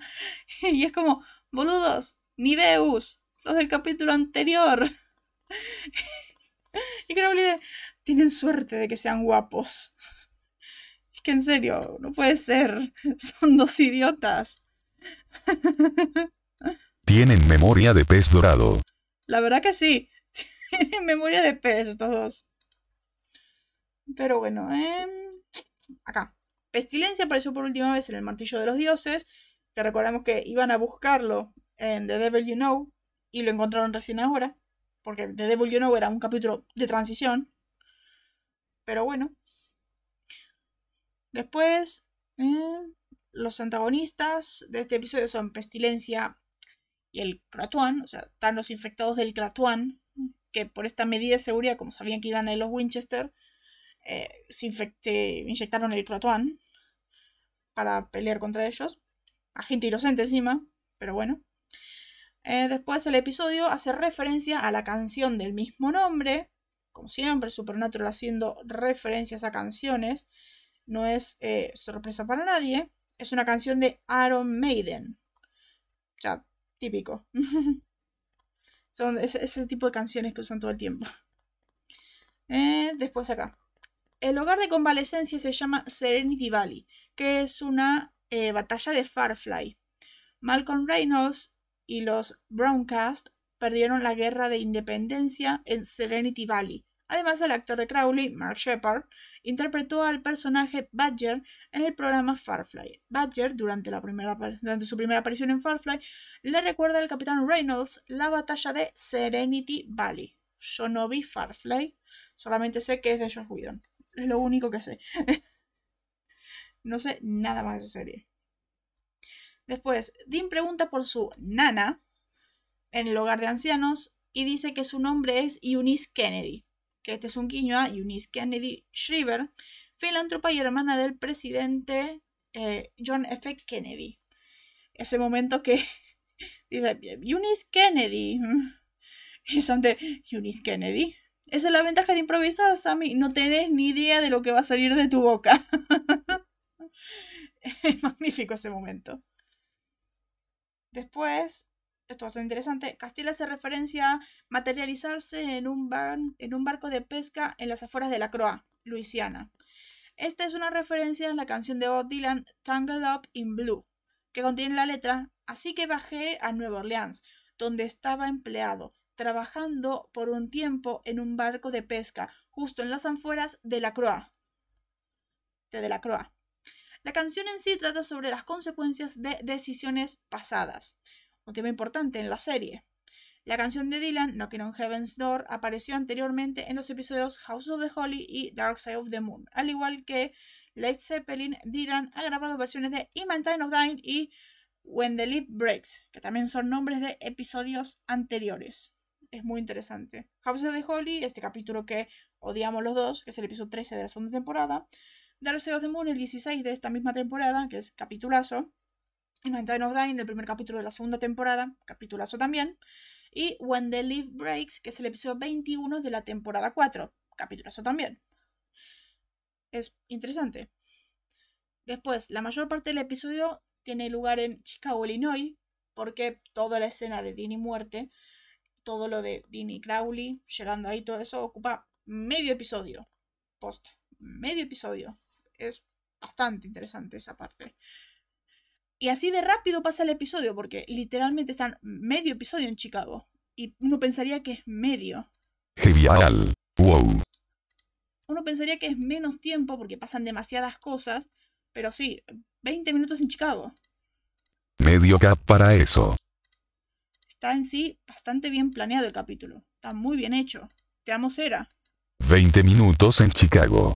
y es como, boludos, Niveus, los del capítulo anterior. y Crowley tienen suerte de que sean guapos. Es que en serio, no puede ser. Son dos idiotas. Tienen memoria de pez dorado. La verdad que sí. Tienen memoria de pez estos dos. Pero bueno, eh... acá. Pestilencia apareció por última vez en el martillo de los dioses. Que recordamos que iban a buscarlo en The Devil You Know. Y lo encontraron recién ahora. Porque The Devil You Know era un capítulo de transición. Pero bueno. Después, eh, los antagonistas de este episodio son Pestilencia y el Kratuan. O sea, están los infectados del Kratuan. Que por esta medida de seguridad, como sabían que iban a los Winchester, eh, se, inyectaron el Kratuan para pelear contra ellos. A gente inocente encima, pero bueno. Eh, después el episodio hace referencia a la canción del mismo nombre, como siempre, Supernatural haciendo referencias a canciones. No es eh, sorpresa para nadie. Es una canción de Aaron Maiden. Ya, típico. Son ese, tipo de canciones que usan todo el tiempo. Eh, después acá. El hogar de convalecencia se llama Serenity Valley, que es una eh, batalla de Farfly. Malcolm Reynolds y los Browncast perdieron la guerra de independencia en Serenity Valley. Además, el actor de Crowley, Mark Shepard, interpretó al personaje Badger en el programa Farfly. Badger, durante, su primera aparición en Farfly, le recuerda al capitán Reynolds la batalla de Serenity Valley. Yo no vi Farfly, solamente sé que es de Josh Whedon. Es lo único que sé. no sé nada más de esa serie. Después, Dean pregunta por su nana, en el hogar de ancianos y dice que su nombre es Eunice Kennedy, que este es un guiño a Eunice Kennedy Shriver, filántropa y hermana del presidente eh, John F. Kennedy. Ese momento que dice Eunice Kennedy y son de Eunice Kennedy. Esa es la ventaja de improvisar, Sammy. No tenés ni idea de lo que va a salir de tu boca. es magnífico ese momento. Después, esto es interesante, Castilla hace referencia a materializarse en un, en barco de pesca en las afueras de la Croa, Luisiana. Esta es una referencia a la canción de Bob Dylan Tangled Up in Blue, que contiene la letra Así que bajé a Nueva Orleans, donde estaba empleado, trabajando por un tiempo en un barco de pesca, justo en las afueras de la Croa. De la Croa. La canción en sí trata sobre las consecuencias de decisiones pasadas un tema importante en la serie. La canción de Dylan, Knocking on Heaven's Door, apareció anteriormente en los episodios House of the Holy y Dark Side of the Moon. Al igual que Led Zeppelin, Dylan ha grabado versiones de In Time of Dying y When the Leaf Breaks, que también son nombres de episodios anteriores. Es muy interesante. House of the Holy, este capítulo que odiamos los dos, que es el episodio 13 de la segunda temporada. Dark Side of the Moon, el 16 de esta misma temporada, que es capitulazo. In Time of Dying, el primer capítulo de la segunda temporada, capitulazo también. Y When the Leaf Breaks, que es el episodio 21 de la temporada 4, capitulazo también. Es interesante. Después, la mayor parte del episodio tiene lugar en Chicago, Illinois, porque toda la escena de Dean y muerte, todo lo de Dean y Crowley, llegando ahí, todo eso ocupa medio episodio. Posta, medio episodio. Es bastante interesante esa parte. Y así de rápido pasa el episodio, porque literalmente están medio episodio en Chicago. Y uno pensaría que es medio. Genial. Wow. Uno pensaría que es menos tiempo porque pasan demasiadas cosas, pero sí, 20 minutos en Chicago. Medio cap para eso. está en sí bastante bien planeado el capítulo. Está muy bien hecho. Te amo, Sera. 20 minutos en Chicago.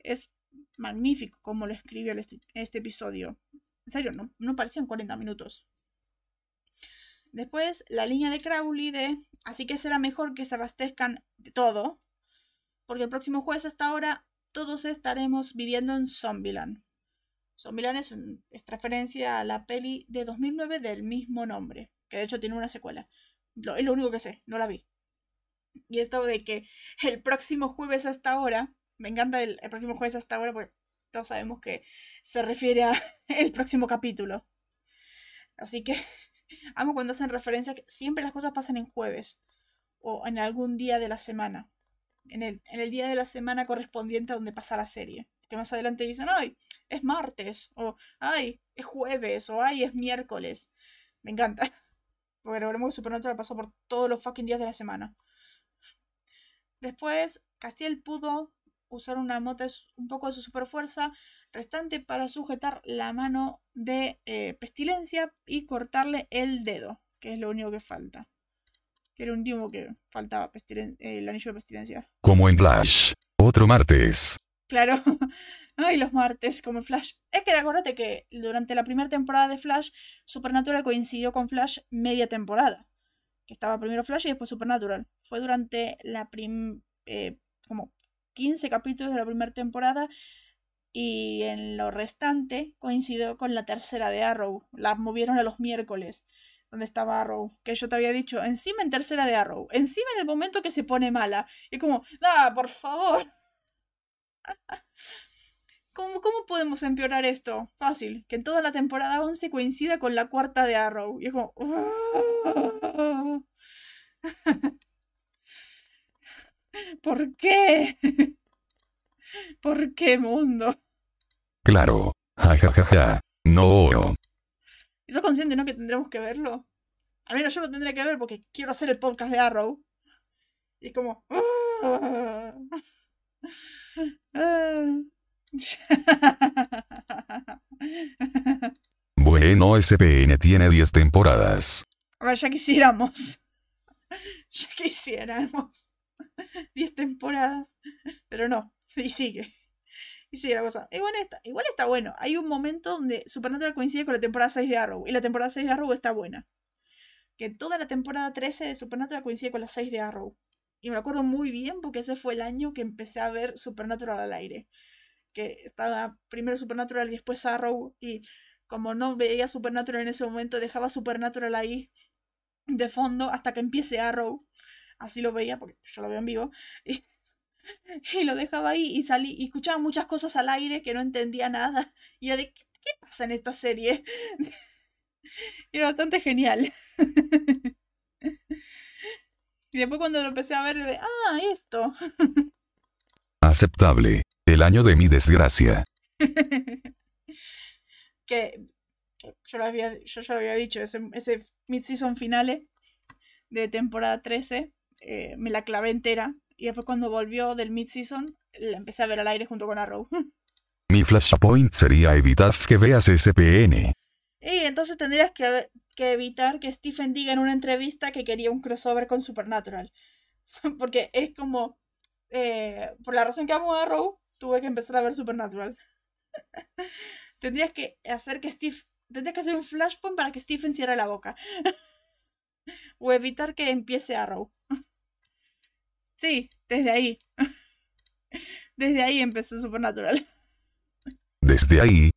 Es magnífico como lo escribió este, este episodio. En serio, no, parecían 40 minutos. Después, la línea de Crowley de así que será mejor que se abastezcan de todo, porque el próximo jueves hasta ahora todos estaremos viviendo en Zombieland. Zombieland es, es referencia a la peli de 2009 del mismo nombre, que de hecho tiene una secuela. es lo único que sé, no la vi. Y esto de que el próximo jueves hasta ahora, me encanta el, el próximo jueves hasta ahora porque todos sabemos que se refiere a el próximo capítulo. Así que amo cuando hacen referencia que siempre las cosas pasan en jueves o en algún día de la semana. En el, en el día de la semana correspondiente a donde pasa la serie. Que más adelante dicen, ay, es martes, o ay, es jueves, o ay, es miércoles. Me encanta. Porque recordemos que Supernatural pasó por todos los fucking días de la semana. Después, Castiel pudo usar una moto un poco de su superfuerza restante para sujetar la mano de eh, Pestilencia y cortarle el dedo, que es lo único que falta. Que era un último que faltaba, el anillo de Pestilencia. Como en Flash. Otro martes. Claro. Ay, los martes, como en Flash. Es que acuérdate que durante la primera temporada de Flash, Supernatural coincidió con Flash media temporada que estaba primero Flash y después Supernatural. Fue durante la prim eh, como 15 capítulos de la primera temporada y en lo restante coincidió con la tercera de Arrow. La movieron a los miércoles, donde estaba Arrow, que yo te había dicho, encima en tercera de Arrow, encima en el momento que se pone mala. Y como, ¡ah, por favor! ¿Cómo, ¿Cómo podemos empeorar esto? Fácil, que en toda la temporada 11 coincida con la cuarta de Arrow. Y es como... ¿Por qué? ¿Por qué mundo? Claro. Ja, ja, ja, ja. No. ¿Y sos consciente, no? Que tendremos que verlo. Al menos yo lo tendré que ver porque quiero hacer el podcast de Arrow. Y es como... bueno, SPN tiene 10 temporadas. A ver, ya quisiéramos. Ya quisiéramos. 10 temporadas. Pero no. Y sigue. Y sigue la cosa. Igual está, igual está bueno. Hay un momento donde Supernatural coincide con la temporada 6 de Arrow. Y la temporada 6 de Arrow está buena. Que toda la temporada 13 de Supernatural coincide con la 6 de Arrow. Y me acuerdo muy bien porque ese fue el año que empecé a ver Supernatural al aire que estaba primero Supernatural y después Arrow y como no veía Supernatural en ese momento dejaba Supernatural ahí de fondo hasta que empiece Arrow así lo veía porque yo lo veo en vivo y, lo dejaba ahí y salí y escuchaba muchas cosas al aire que no entendía nada y era de ¿qué, pasa en esta serie? era bastante genial. Y después cuando lo empecé a ver de ah esto aceptable. El año de mi desgracia. que, yo, lo había, yo ya lo había dicho, ese, ese mid-season finale de temporada 13 eh, me la clavé entera. Y después cuando volvió del mid-season, la empecé a ver al aire junto con Arrow. Mi flashpoint sería evitar que veas SPN. Y entonces tendrías que, que, evitar que Stephen diga en una entrevista que quería un crossover con Supernatural. Porque es como, eh, por la razón que amo a Arrow, tuve que empezar a ver Supernatural. Tendrías que hacer que Steve. Tendrías que hacer un flashpoint para que Stephen cierre la boca. o evitar que empiece Arrow. Sí, desde ahí. desde ahí empezó Supernatural. Desde ahí.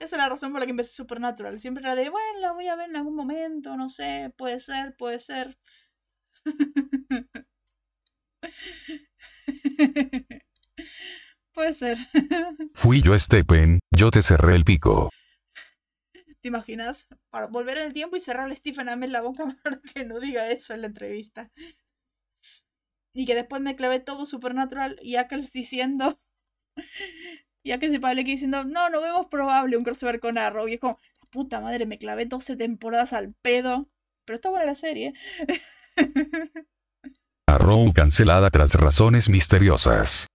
Esa es la razón por la que empecé Supernatural. Siempre era de, bueno, la voy a ver en algún momento, no sé, puede ser, puede ser. Puede ser. Fui yo, Stephen, yo te cerré el pico. ¿Te imaginas? Para volver en el tiempo y cerrarle a Stephen Amell la boca para que no diga eso en la entrevista. Y que después me clavé todo Supernatural y Ackles diciendo. Y Ackles y Pablo diciendo, no, no vemos probable un crossover con Arrow. Y es como, puta madre, me clavé 12 temporadas al pedo. Pero está buena la serie. Arrow cancelada tras razones misteriosas.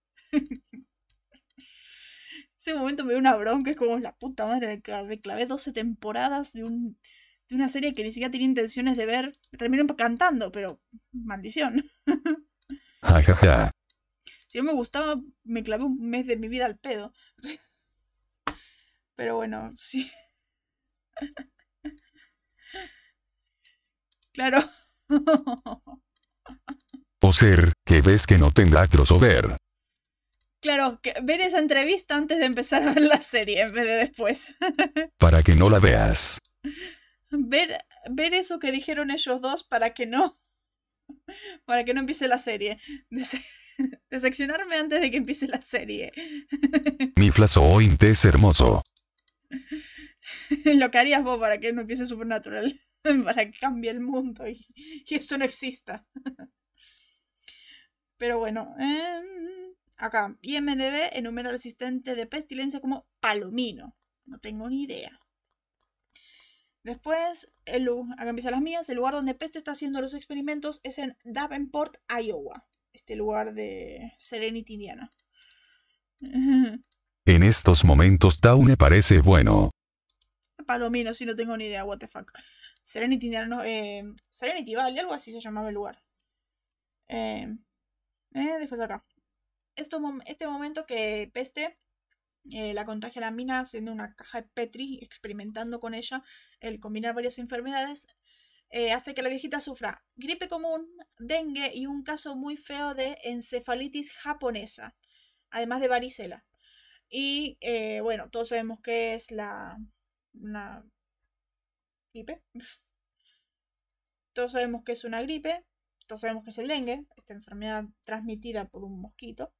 Ese momento me dio una bronca, es como la puta madre, me clavé 12 temporadas de un de una serie que ni siquiera tenía intenciones de ver. Termino cantando, pero maldición. Si no me gustaba, me clavé un mes de mi vida al pedo. Pero bueno, sí. Claro. O ser, que ves que no tendrá crossover. Claro, que ver esa entrevista antes de empezar a ver la serie en vez de después. Para que no la veas. Ver, ver eso que dijeron ellos dos para que no. Para que no empiece la serie. Deseccionarme antes de que empiece la serie. Mi flasoint es hermoso. Lo que harías vos para que no empiece Supernatural. Para que cambie el mundo y, y esto no exista. Pero bueno. Eh, acá. IMDB enumera al asistente de pestilencia como Palomino. No tengo ni idea. Después, el, acá empiezan las mías. El lugar donde Peste está haciendo los experimentos es en Davenport, Iowa. Este lugar de Serenity, Indiana. En estos momentos Taune parece bueno. Palomino, si no tengo ni idea, what the fuck. Serenity, Indiana, no, eh, Serenity Valley, algo así se llamaba el lugar. Eh, eh, después acá. Esto, este momento que Peste eh, la contagia a la mina haciendo una caja de Petri, experimentando con ella el combinar varias enfermedades, eh, hace que la viejita sufra gripe común, dengue y un caso muy feo de encefalitis japonesa, además de varicela. Y eh, bueno, todos sabemos que es la una gripe. Todos sabemos que es una gripe, todos sabemos que es el dengue, esta enfermedad transmitida por un mosquito.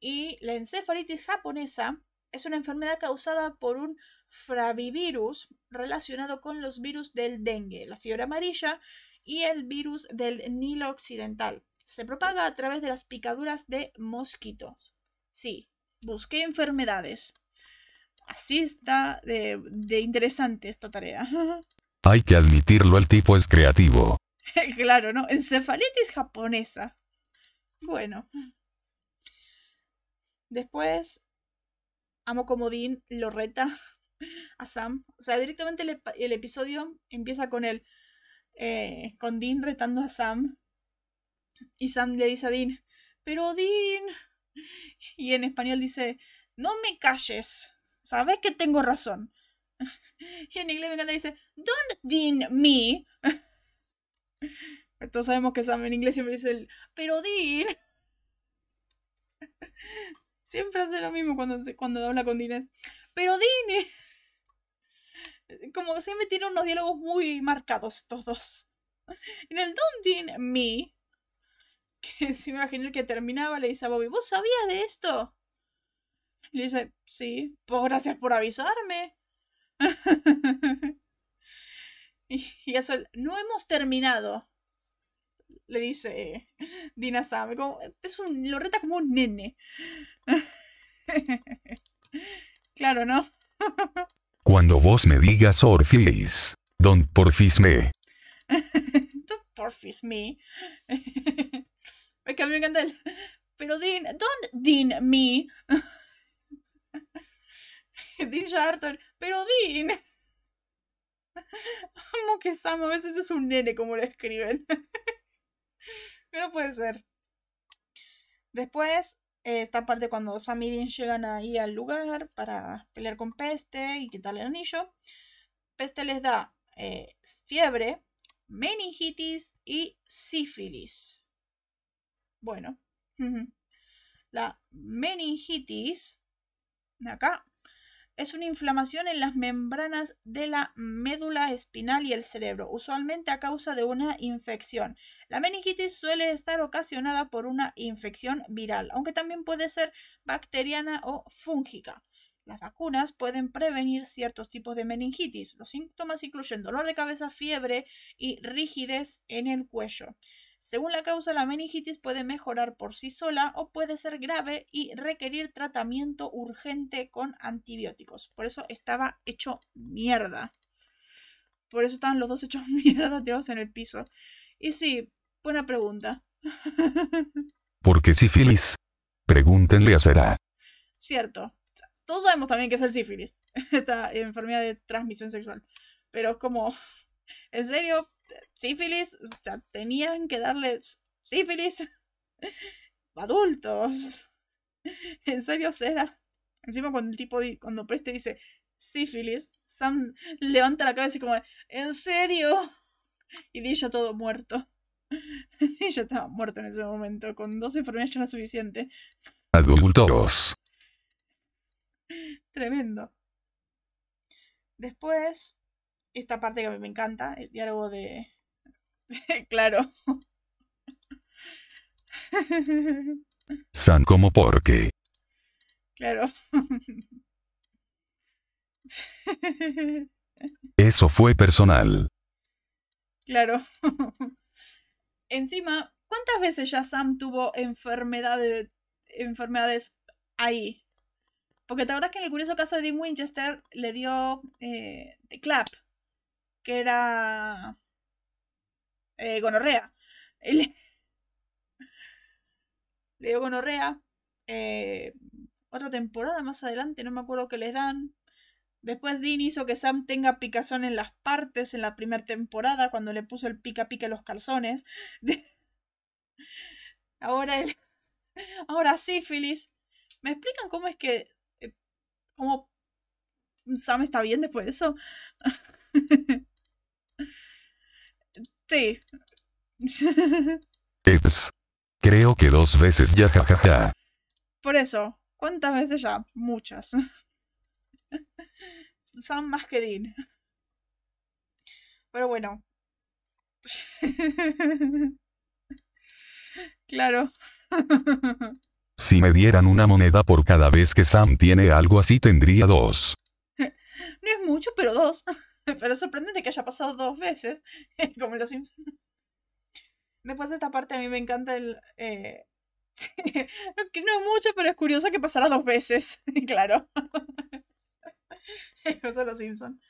Y la encefalitis japonesa es una enfermedad causada por un fravivirus relacionado con los virus del dengue, la fiebre amarilla y el virus del Nilo occidental. Se propaga a través de las picaduras de mosquitos. Sí, busqué enfermedades. Así está de, de interesante esta tarea. Hay que admitirlo, el tipo es creativo. claro, ¿no? Encefalitis japonesa. Bueno. Después, Amo como Dean lo reta a Sam. O sea, directamente el, episodio empieza con él, eh, con Dean retando a Sam. Y Sam le dice a Dean, pero Dean... Y en español dice, no me calles, sabes que tengo razón. Y en inglés me encanta dice, don't Dean me. Todos sabemos que Sam en inglés siempre dice el, pero Dean. Siempre hace lo mismo cuando, cuando habla con Dines. Pero Dine. Como siempre tiene unos diálogos muy marcados estos dos. En el Don't Din Me. Que si me imagino que terminaba, le dice a Bobby, ¿vos sabías de esto? Y le dice, sí, pues gracias por avisarme. y, eso, no hemos terminado. Le dice Dina Sam. Como, es un, lo reta como un nene. claro, ¿no? Cuando vos me digas Orfis, don't porfis me. don't porfis me. que a mí me encanta el... Pero Dean, don't Dean me. Dean Arthur, pero Dean. Como que Sam a veces es un nene como lo escriben. Pero puede ser. Después esta parte cuando Sam Dean llegan ahí al lugar para pelear con Peste y quitarle el anillo. Peste les da eh, fiebre, meningitis y sífilis. Bueno, la meningitis, acá, es una inflamación en las membranas de la médula espinal y el cerebro, usualmente a causa de una infección. La meningitis suele estar ocasionada por una infección viral, aunque también puede ser bacteriana o fúngica. Las vacunas pueden prevenir ciertos tipos de meningitis. Los síntomas incluyen dolor de cabeza, fiebre y rigidez en el cuello. Según la causa, la meningitis puede mejorar por sí sola o puede ser grave y requerir tratamiento urgente con antibióticos. Por eso estaba hecho mierda. Por eso estaban los dos hechos mierda tirados en el piso. Y sí, buena pregunta. ¿Por qué sífilis? Pregúntenle a Será. Cierto. Todos sabemos también que es el sífilis, esta enfermedad de transmisión sexual. Pero como, en serio, sífilis, o sea, tenían que darle sífilis adultos. En serio, será. Encima cuando el tipo, cuando Preste dice sífilis, Sam levanta la cabeza y como, ¿en serio? Y dice todo muerto. Y ya estaba muerto en ese momento. Con dos enfermedades ya no es suficiente. Adultos. Tremendo. Después, esta parte que a mí me encanta, el diálogo de... claro. San como porque. Claro. Eso fue personal. Claro. Encima, ¿cuántas veces ya Sam tuvo enfermedades, enfermedades ahí? Porque te acuerdas que en el curioso caso de Dean Winchester le dio eh, Clap, que era eh, gonorrea. Le, dio gonorrea. Eh, otra temporada más adelante, no me acuerdo qué les dan. Después Dean hizo que Sam tenga picazón en las partes en la primera temporada, cuando le puso el pica pica en los calzones. Ahora él. Ahora sífilis. ¿Me explican cómo es que. Eh, cómo Sam está bien después de eso? sí. Creo que dos veces ya, jajaja. Por eso, ¿cuántas veces ya? Muchas. Sam más que Dean. Pero bueno. claro. si me dieran una moneda por cada vez que Sam tiene algo así, tendría dos. No es mucho, pero dos. Pero es sorprendente que haya pasado dos veces, como los Simpsons. Después de esta parte a mí me encanta el... Eh... que no es mucho, pero es curioso que pasara dos veces, claro. Eso los Simpson.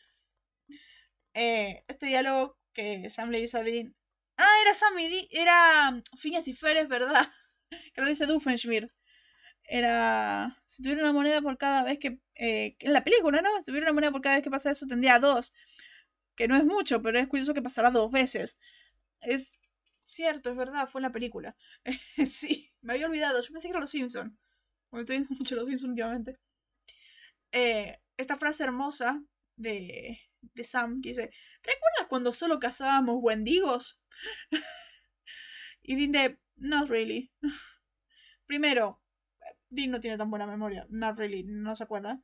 Eh, este diálogo que Sam le dice a Dean. Ah, era Sam y Dean, era mm, Phineas y Fer, es verdad. Que lo dice Doofenshmirtz. Era. Si tuviera una moneda por cada vez que. Eh, en la película, ¿no? Si tuviera una moneda por cada vez que pasa eso, tendría dos. Que no es mucho, pero es curioso que pasara dos veces. Es cierto, es verdad, fue en la película. sí, me había olvidado. Yo pensé que era Los Simpsons. Porque estoy viendo mucho Los Simpsons últimamente. Eh, esta frase hermosa de, de Sam que dice, ¿recuerdas cuando solo cazábamos wendigos? y de, not really. Primero, Dean no tiene tan buena memoria, not really, no se acuerda.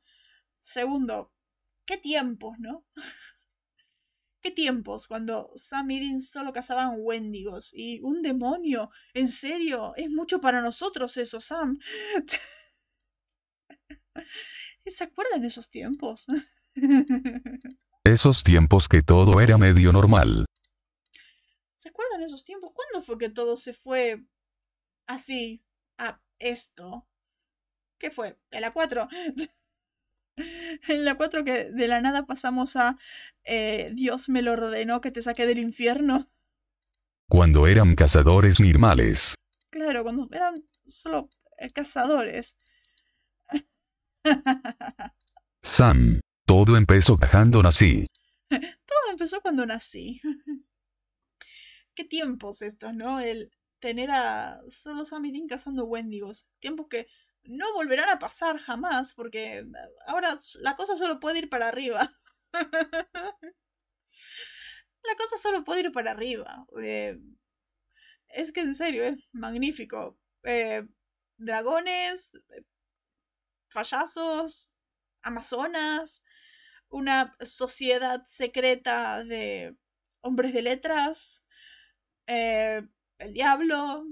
Segundo, ¿qué tiempos, no? ¿Qué tiempos cuando Sam y Dean solo cazaban wendigos? Y un demonio, en serio, es mucho para nosotros eso, Sam. ¿Se acuerdan esos tiempos? Esos tiempos que todo era medio normal. ¿Se acuerdan esos tiempos? ¿Cuándo fue que todo se fue así a esto? ¿Qué fue? En la 4. en la 4 que de la nada pasamos a eh, Dios me lo ordenó que te saque del infierno. Cuando eran cazadores normales. Claro, cuando eran solo eh, cazadores. Sam, todo empezó cuando nací. todo empezó cuando nací. Qué tiempos estos, ¿no? El tener a solo Sam y Dean cazando wendigos. Tiempos que no volverán a pasar jamás, porque ahora la cosa solo puede ir para arriba. la cosa solo puede ir para arriba. Eh, es que en serio, es magnífico. Eh, dragones, payasos, amazonas, una sociedad secreta de hombres de letras, eh, el diablo,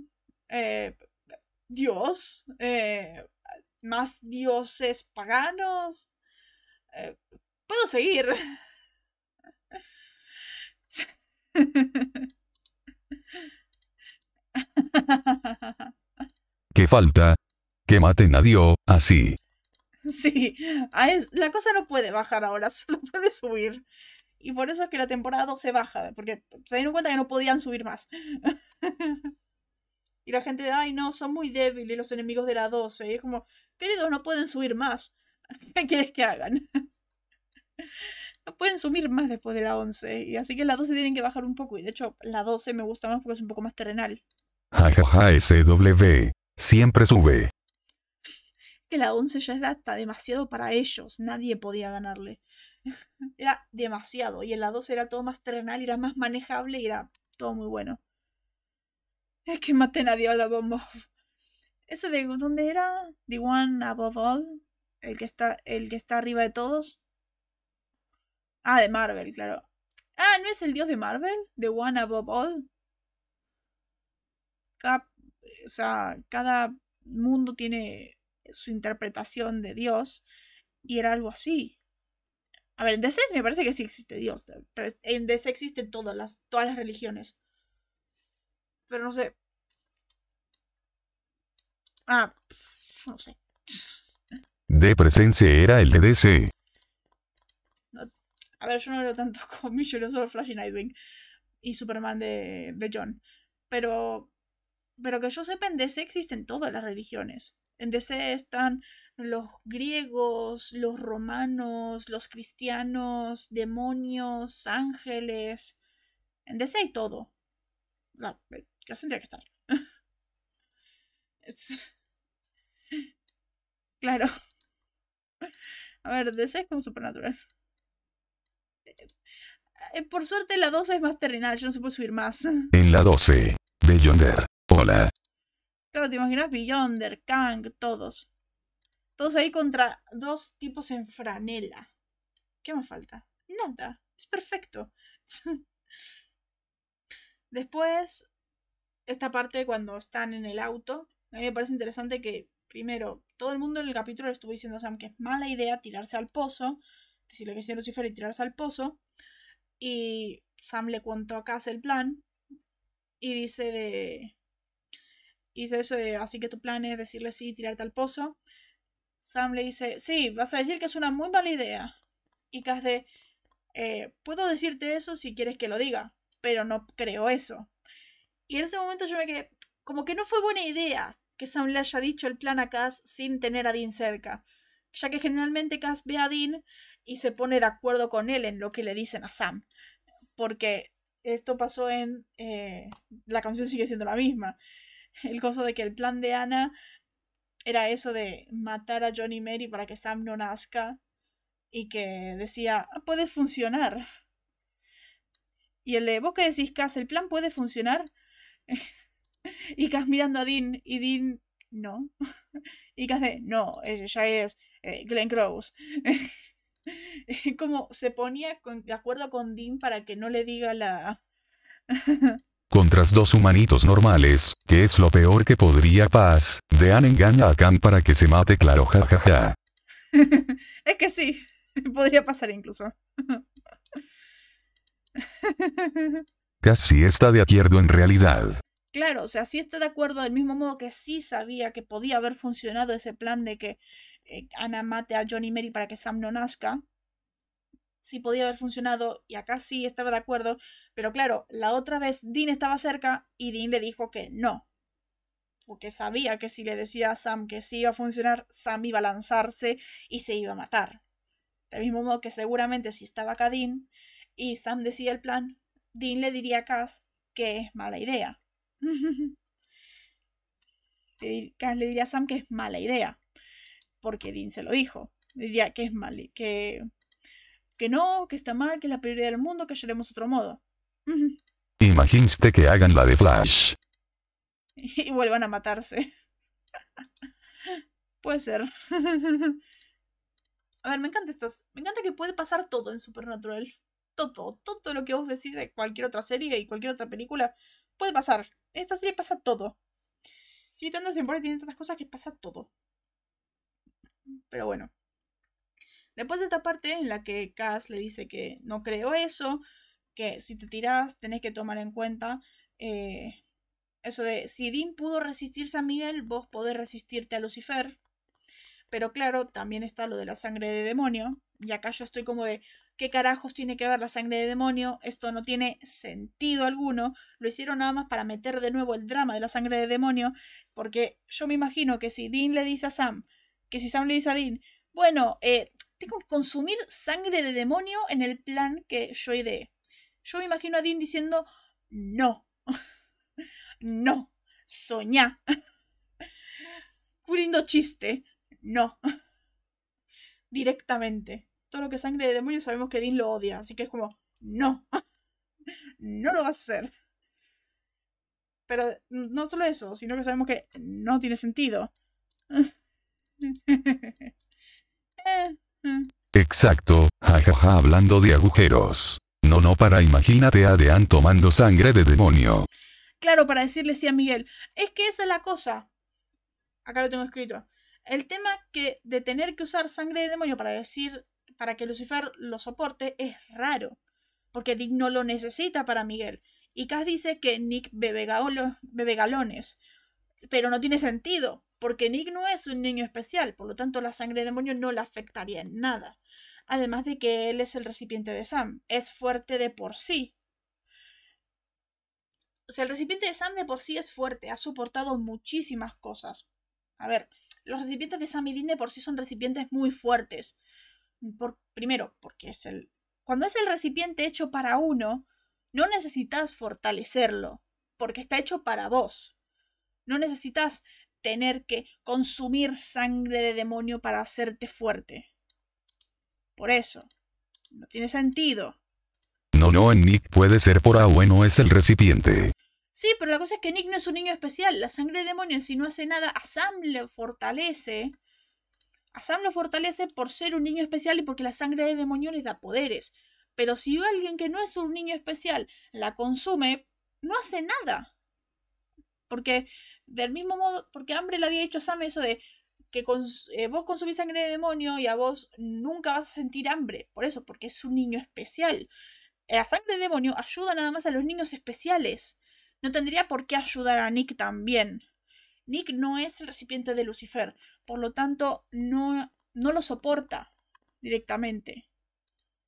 eh, Dios, eh, más dioses paganos. Puedo seguir. ¿Qué falta? Que maten a Dios, así. Sí, la cosa no puede bajar ahora, solo puede subir. Y por eso es que la temporada 2 se baja, porque se dieron cuenta que no podían subir más. y la gente, ay no, son muy débiles los enemigos de la 12. Y es como, queridos, no pueden subir más. ¿Qué quieres que hagan? no pueden sumir más después de la 11. Y así que la 12 tienen que bajar un poco. Y de hecho, la 12 me gusta más porque es un poco más terrenal. Jajaja SW. Siempre sube. Que la 11 ya era hasta demasiado para ellos. Nadie podía ganarle. era demasiado. Y en la 12 era todo más terrenal, era más manejable y era todo muy bueno. Es que maten a Dios la bomba. Ese de dónde era? The One Above All. El que está, el que está arriba de todos. Ah, de Marvel, claro. Ah, ¿no es el dios de Marvel? The One Above All. o sea, cada mundo tiene su interpretación de Dios. Y era algo así. A ver, en DC me parece que sí existe Dios. Pero en DC existen todas las, todas las religiones. Pero no sé. Ah, no sé. De presencia era el de DC. a ver, yo no leo tanto como yo leo solo Flash y Nightwing. Y Superman de, de John. Pero. Pero que yo sepa, en DC existen todas las religiones. En DC están los griegos, los romanos, los cristianos, demonios, ángeles. En DC hay todo. No, ya tendría que estar. Claro. A ver, DC es como supernatural. Eh, por suerte la 12 es más terrenal, ya no se puede subir más. En la 12, Beyonder. Hola. Claro, te imaginas Beyonder, Kang, todos. Todos ahí contra dos tipos en franela. ¿Qué más falta? Nada. Es perfecto. Después, esta parte cuando están en el auto, a mí me parece interesante que, primero, todo el mundo en el capítulo estuvo diciendo a Sam que es mala idea tirarse al pozo, decirle que sea Lucifer y tirarse al pozo, y Sam le contó a Cass el plan, y dice de... dice eso de, así que tu plan es decirle sí, tirarte al pozo. Sam le dice, sí, vas a decir que es una muy mala idea. Y Cass de, eh, puedo decirte eso si quieres que lo diga, pero no creo eso. Y en ese momento yo me quedé, como que no fue buena idea que Sam le haya dicho el plan a Cass sin tener a Dean cerca, ya que generalmente Cass ve a Dean y se pone de acuerdo con él en lo que le dicen a Sam, porque esto pasó en... Eh, la canción sigue siendo la misma. El coso de que el plan de Ana era eso de matar a Johnny Mary para que Sam no nazca y que decía, ah, puede funcionar. Y el de, vos qué decís, Cass, el plan puede funcionar. y Cass mirando a Dean y Dean, no. y Cass de, no, ella es eh, Glenn Close. Como se ponía de acuerdo con Dean para que no le diga la... Contras dos humanitos normales, que es lo peor que podría Paz, Dean engaña a Khan para que se mate claro jajaja. es que sí, podría pasar incluso. Casi está de acuerdo en realidad. Claro, o sea, sí está de acuerdo del mismo modo que sí sabía que podía haber funcionado ese plan de que eh, Ana mate a Johnny Mary para que Sam no nazca. Sí podía haber funcionado y acá sí estaba de acuerdo, pero claro, la otra vez Dean estaba cerca y Dean le dijo que no. Porque sabía que si le decía a Sam que sí iba a funcionar, Sam iba a lanzarse y se iba a matar. Del mismo modo que seguramente si estaba acá Dean y Sam decía el plan, Dean le diría a Cass que es mala idea. Cass le diría a Sam que es mala idea. Porque Dean se lo dijo. diría que es mal, que, que no, que está mal, que es la prioridad del mundo, que haremos otro modo. Imagínate que hagan la de Flash. y vuelvan a matarse. Puede ser. a ver, me encanta estas. Me encanta que puede pasar todo en Supernatural. Todo, todo lo que vos decís de cualquier otra serie y cualquier otra película puede pasar. Esta serie pasa todo. Si tantas temporadas tiene tantas cosas que pasa todo. Pero bueno. Después de esta parte en la que Cass le dice que no creo eso, que si te tiras tenés que tomar en cuenta eh, eso de si Dean pudo resistirse a Miguel, vos podés resistirte a Lucifer. Pero claro, también está lo de la sangre de demonio. Y acá yo estoy como de, ¿qué carajos tiene que ver la sangre de demonio? Esto no tiene sentido alguno. Lo hicieron nada más para meter de nuevo el drama de la sangre de demonio. Porque yo me imagino que si Dean le dice a Sam, que si Sam le dice a Dean, bueno, eh, tengo que consumir sangre de demonio en el plan que yo ideé. Yo me imagino a Dean diciendo, no, no, soñá. Un chiste, no. Directamente. Todo lo que es sangre de demonio sabemos que Dean lo odia, así que es como, no, no lo vas a hacer. Pero no solo eso, sino que sabemos que no tiene sentido. Exacto, jajaja hablando de agujeros. No, no para imagínate a Dean tomando sangre de demonio. Claro, para decirle sí a Miguel. Es que esa es la cosa. Acá lo tengo escrito. El tema que de tener que usar sangre de demonio para decir, para que Lucifer lo soporte, es raro. Porque Dick no lo necesita para Miguel. Y Cass dice que Nick bebe, galones. Pero no tiene sentido, porque Nick no es un niño especial, por lo tanto la sangre de demonio no le afectaría en nada. Además de que él es el recipiente de Sam, es fuerte de por sí. O sea, el recipiente de Sam de por sí es fuerte, ha soportado muchísimas cosas. A ver, los recipientes de Sam y Dean de por sí son recipientes muy fuertes. Por, primero, porque es el... Cuando es el recipiente hecho para uno, no necesitas fortalecerlo, porque está hecho para vos. No necesitas tener que consumir sangre de demonio para hacerte fuerte. Por eso, no tiene sentido. No, no, en Nick puede ser por A bueno es el recipiente. Sí, pero la cosa es que Nick no es un niño especial. La sangre de demonio, si no hace nada, a Sam le fortalece. A Sam lo fortalece por ser un niño especial y porque la sangre de demonio le da poderes. Pero si alguien que no es un niño especial la consume, no hace nada. Porque, del mismo modo, porque Hambre le había dicho a Sam eso de que eh, vos consumís sangre de demonio y a vos nunca vas a sentir hambre. Por eso, porque es un niño especial. La sangre de demonio ayuda nada más a los niños especiales. No tendría por qué ayudar a Nick también. Nick no es el recipiente de Lucifer, por lo tanto no, no lo soporta directamente.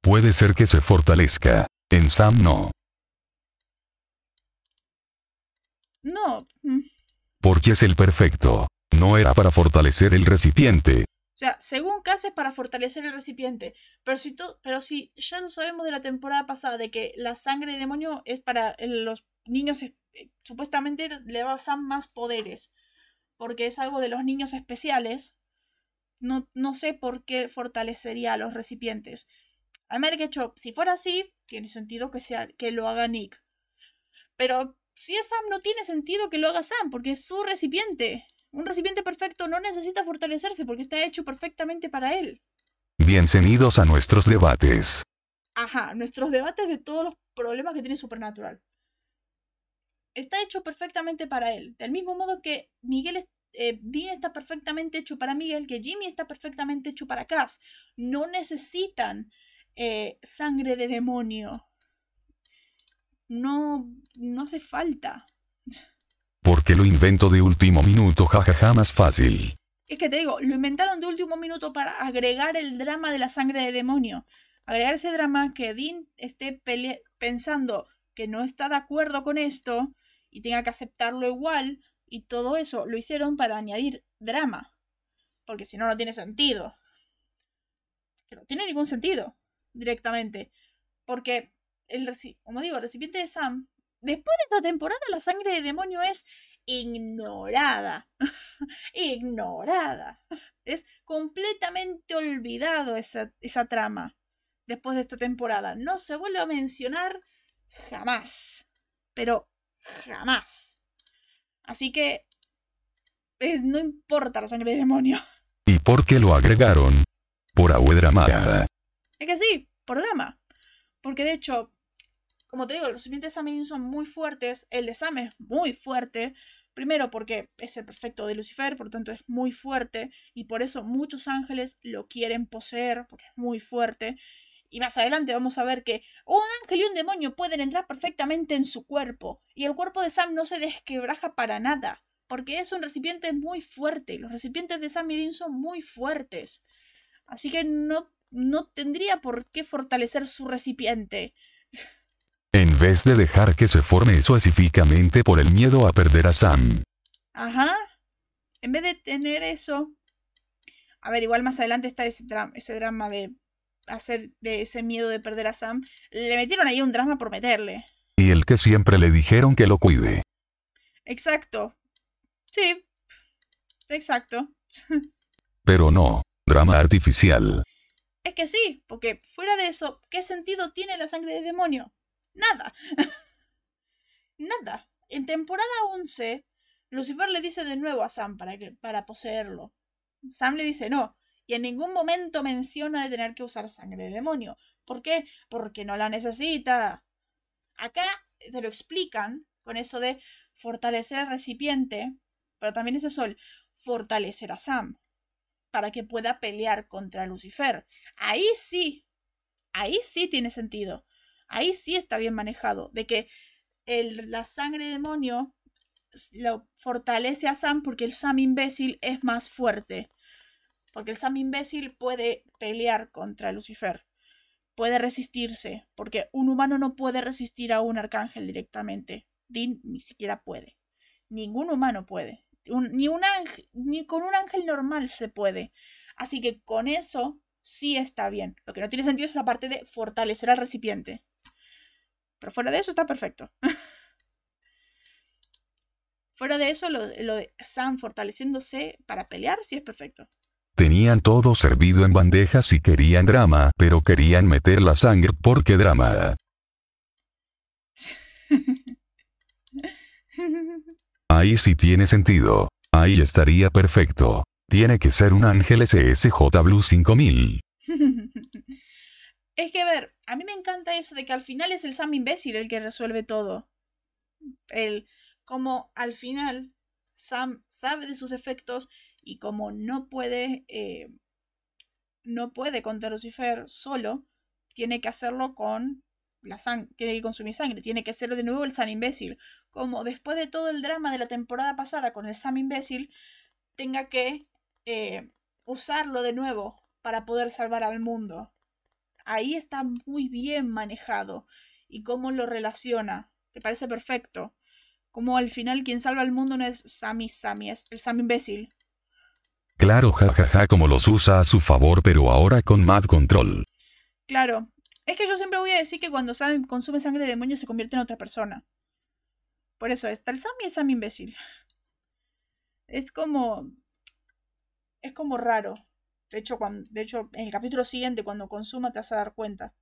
Puede ser que se fortalezca. En Sam no. No. Mm. Porque es el perfecto. No era para fortalecer el recipiente. O sea, según Cass es para fortalecer el recipiente. Pero si, pero si ya lo sabemos de la temporada pasada, de que la sangre de demonio es para los niños, eh, supuestamente le va a Sam más poderes. Porque es algo de los niños especiales. No, no sé por qué fortalecería a los recipientes. Que hecho, si fuera así, tiene sentido que, sea, que lo haga Nick. Pero si es Sam, no tiene sentido que lo haga Sam, porque es su recipiente. Un recipiente perfecto no necesita fortalecerse porque está hecho perfectamente para él. Bienvenidos a nuestros debates. Ajá, nuestros debates de todos los problemas que tiene Supernatural. Está hecho perfectamente para él. Del mismo modo que Miguel eh, Dean está perfectamente hecho para Miguel, que Jimmy está perfectamente hecho para Cass. No necesitan eh, sangre de demonio. No, no hace falta. Porque lo invento de último minuto, jajaja, más fácil. Es que te digo, lo inventaron de último minuto para agregar el drama de la sangre de demonio. Agregar ese drama que Dean esté pensando que no está de acuerdo con esto y tenga que aceptarlo igual y todo eso lo hicieron para añadir drama. Porque si no, no tiene sentido. Que no tiene ningún sentido directamente. Porque, el, como digo, el recipiente de Sam, después de esta temporada la sangre de demonio es ignorada. ignorada. Es completamente olvidado esa, esa trama después de esta temporada. No se vuelve a mencionar jamás. Pero jamás. Así que es, no importa la sangre de demonio. ¿Y por qué lo agregaron? Por agua dramada. Es que sí, por drama. Porque de hecho, como te digo, los recipientes de son muy fuertes. El de Sam es muy fuerte. Primero porque es el perfecto de Lucifer, por lo tanto es muy fuerte. Y por eso muchos ángeles lo quieren poseer, porque es muy fuerte. Y más adelante vamos a ver que un ángel y un demonio pueden entrar perfectamente en su cuerpo. Y el cuerpo de Sam no se desquebraja para nada. Porque es un recipiente muy fuerte. Los recipientes de Sam y Dean son muy fuertes. Así que no no tendría por qué fortalecer su recipiente. En vez de dejar que se forme específicamente por el miedo a perder a Sam. Ajá. En vez de tener eso, A ver, igual más adelante está ese, ese drama de hacer de ese miedo de perder a Sam. Le metieron ahí un drama por meterle. Y el que siempre le dijeron que lo cuide. Exacto. Sí. Exacto. Pero no, drama artificial. Es que sí, porque fuera de eso, ¿qué sentido tiene la sangre de demonio? Nada. Nada. En temporada 11, Lucifer le dice de nuevo a Sam para, que, para poseerlo. Sam le dice no, y en ningún momento menciona de tener que usar sangre de demonio. ¿Por qué? Porque no la necesita. Acá te lo explican con eso de fortalecer al recipiente, pero también es eso, el fortalecer a Sam para que pueda pelear contra Lucifer. Ahí sí, ahí sí tiene sentido. Ahí sí está bien manejado, de que el, la sangre de demonio lo fortalece a Sam porque el Sam imbécil es más fuerte. Porque el Sam imbécil puede pelear contra Lucifer. Puede resistirse. Porque un humano no puede resistir a un arcángel directamente. Dean ni siquiera puede. Ningún humano puede. ni, un ángel, ni con un ángel normal se puede. Así que con eso sí está bien. Lo que no tiene sentido es esa parte de fortalecer al recipiente. Pero fuera de eso está perfecto. fuera de eso, lo, lo de Sam fortaleciéndose para pelear sí es perfecto. Tenían todo servido en bandejas y querían drama, pero querían meter la sangre porque drama. Ahí sí tiene sentido. Ahí estaría perfecto. Tiene que ser un ángel SSJ Blue 5000. es que, a ver, a mí me encanta eso de que al final es el Sam imbécil el que resuelve todo. El, como al final Sam sabe de sus defectos y como no puede, eh, no puede contra Lucifer solo, tiene que hacerlo con la sangre, tiene que consumir sangre, tiene que ser de nuevo el Sam imbécil. Como después de todo el drama de la temporada pasada con el Sam imbécil, tenga que eh, usarlo de nuevo para poder salvar al mundo. Ahí está muy bien manejado y cómo lo relaciona. Me parece perfecto. Como al final quien salva al mundo no es Sammy Sammy, es el Sam imbécil. Claro, jajaja, como los usa a su favor, pero ahora con Mad Control. Claro. Es que yo siempre voy a decir que cuando Sam consume sangre de demonio se convierte en otra persona. Por eso está el Sam y el Sam imbécil. Es como. Es como raro. De hecho, cuando, de hecho, en el capítulo siguiente, cuando consuma, te vas a dar cuenta.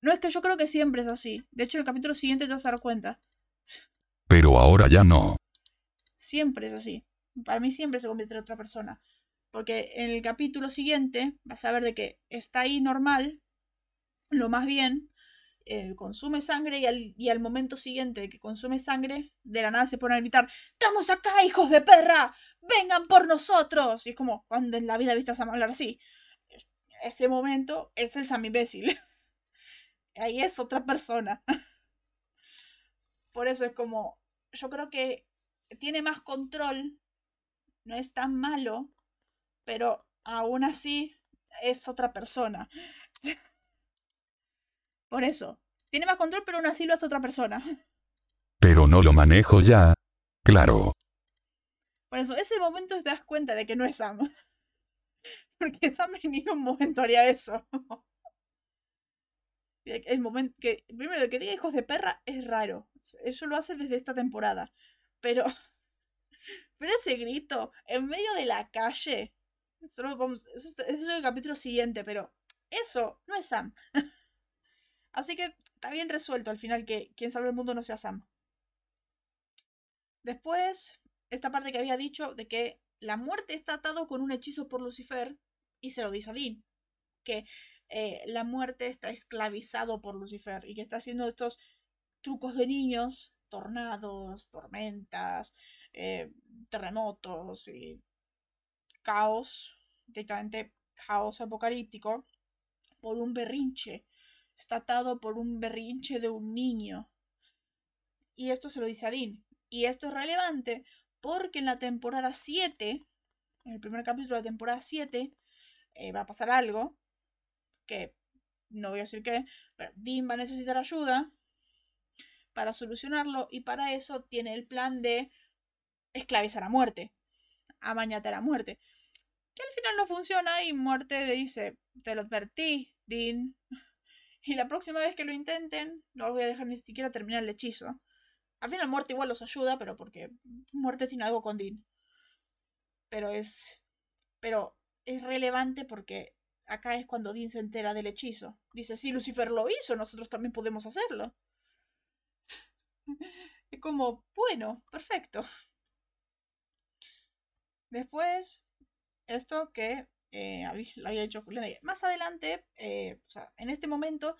No es que yo creo que siempre es así. De hecho, en el capítulo siguiente te vas a dar cuenta. Pero ahora ya no. Siempre es así para mí siempre se convierte en otra persona. Porque en el capítulo siguiente vas a ver de que está ahí normal, lo más bien, eh, consume sangre y al, y al, momento siguiente de que consume sangre, de la nada se pone a gritar, ¡Estamos acá, hijos de perra! ¡Vengan por nosotros! Y es como, cuando en la vida viste a hablar así? Ese momento es el Sam imbécil. Ahí es otra persona. Por eso es como, yo creo que tiene más control no es tan malo, pero aún así es otra persona. Por eso, tiene más control, pero aún así lo es otra persona. Pero no lo manejo ya. Claro. Por eso, ese momento te das cuenta de que no es Sam. Porque Sam en ningún momento haría eso. El momento que, primero, que diga hijos de perra es raro. Eso lo hace desde esta temporada. Pero pero ese grito en medio de la calle. Solo vamos, eso, es el capítulo siguiente, pero eso no es Sam. Así que está bien resuelto al final que quien salve el mundo no sea Sam. Después, esta parte que había dicho de que la muerte está atado con un hechizo por Lucifer y se lo dice a Dean. Que eh, la muerte está esclavizado por Lucifer y que está haciendo estos trucos de niños, tornados, tormentas, eh, terremotos y caos, directamente caos apocalíptico, por un berrinche. Está atado por un berrinche de un niño. Y esto se lo dice a Dean. Y esto es relevante porque en la temporada 7, en el primer capítulo de la temporada 7, eh, va a pasar algo que no voy a decir qué, pero Dean va a necesitar ayuda para solucionarlo y para eso tiene el plan de esclavizar a muerte, a a muerte. que al final no funciona y Muerte le dice, te lo advertí, Dean. Y la próxima vez que lo intenten, no los voy a dejar ni siquiera terminar el hechizo. Al final Muerte igual los ayuda, pero porque Muerte tiene algo con Dean. Pero es... Pero es relevante porque acá es cuando Dean se entera del hechizo. Dice, si Lucifer lo hizo, nosotros también podemos hacerlo. Es como, bueno, perfecto. Después, esto que eh, lo había hecho Más adelante, eh, o sea, en este momento,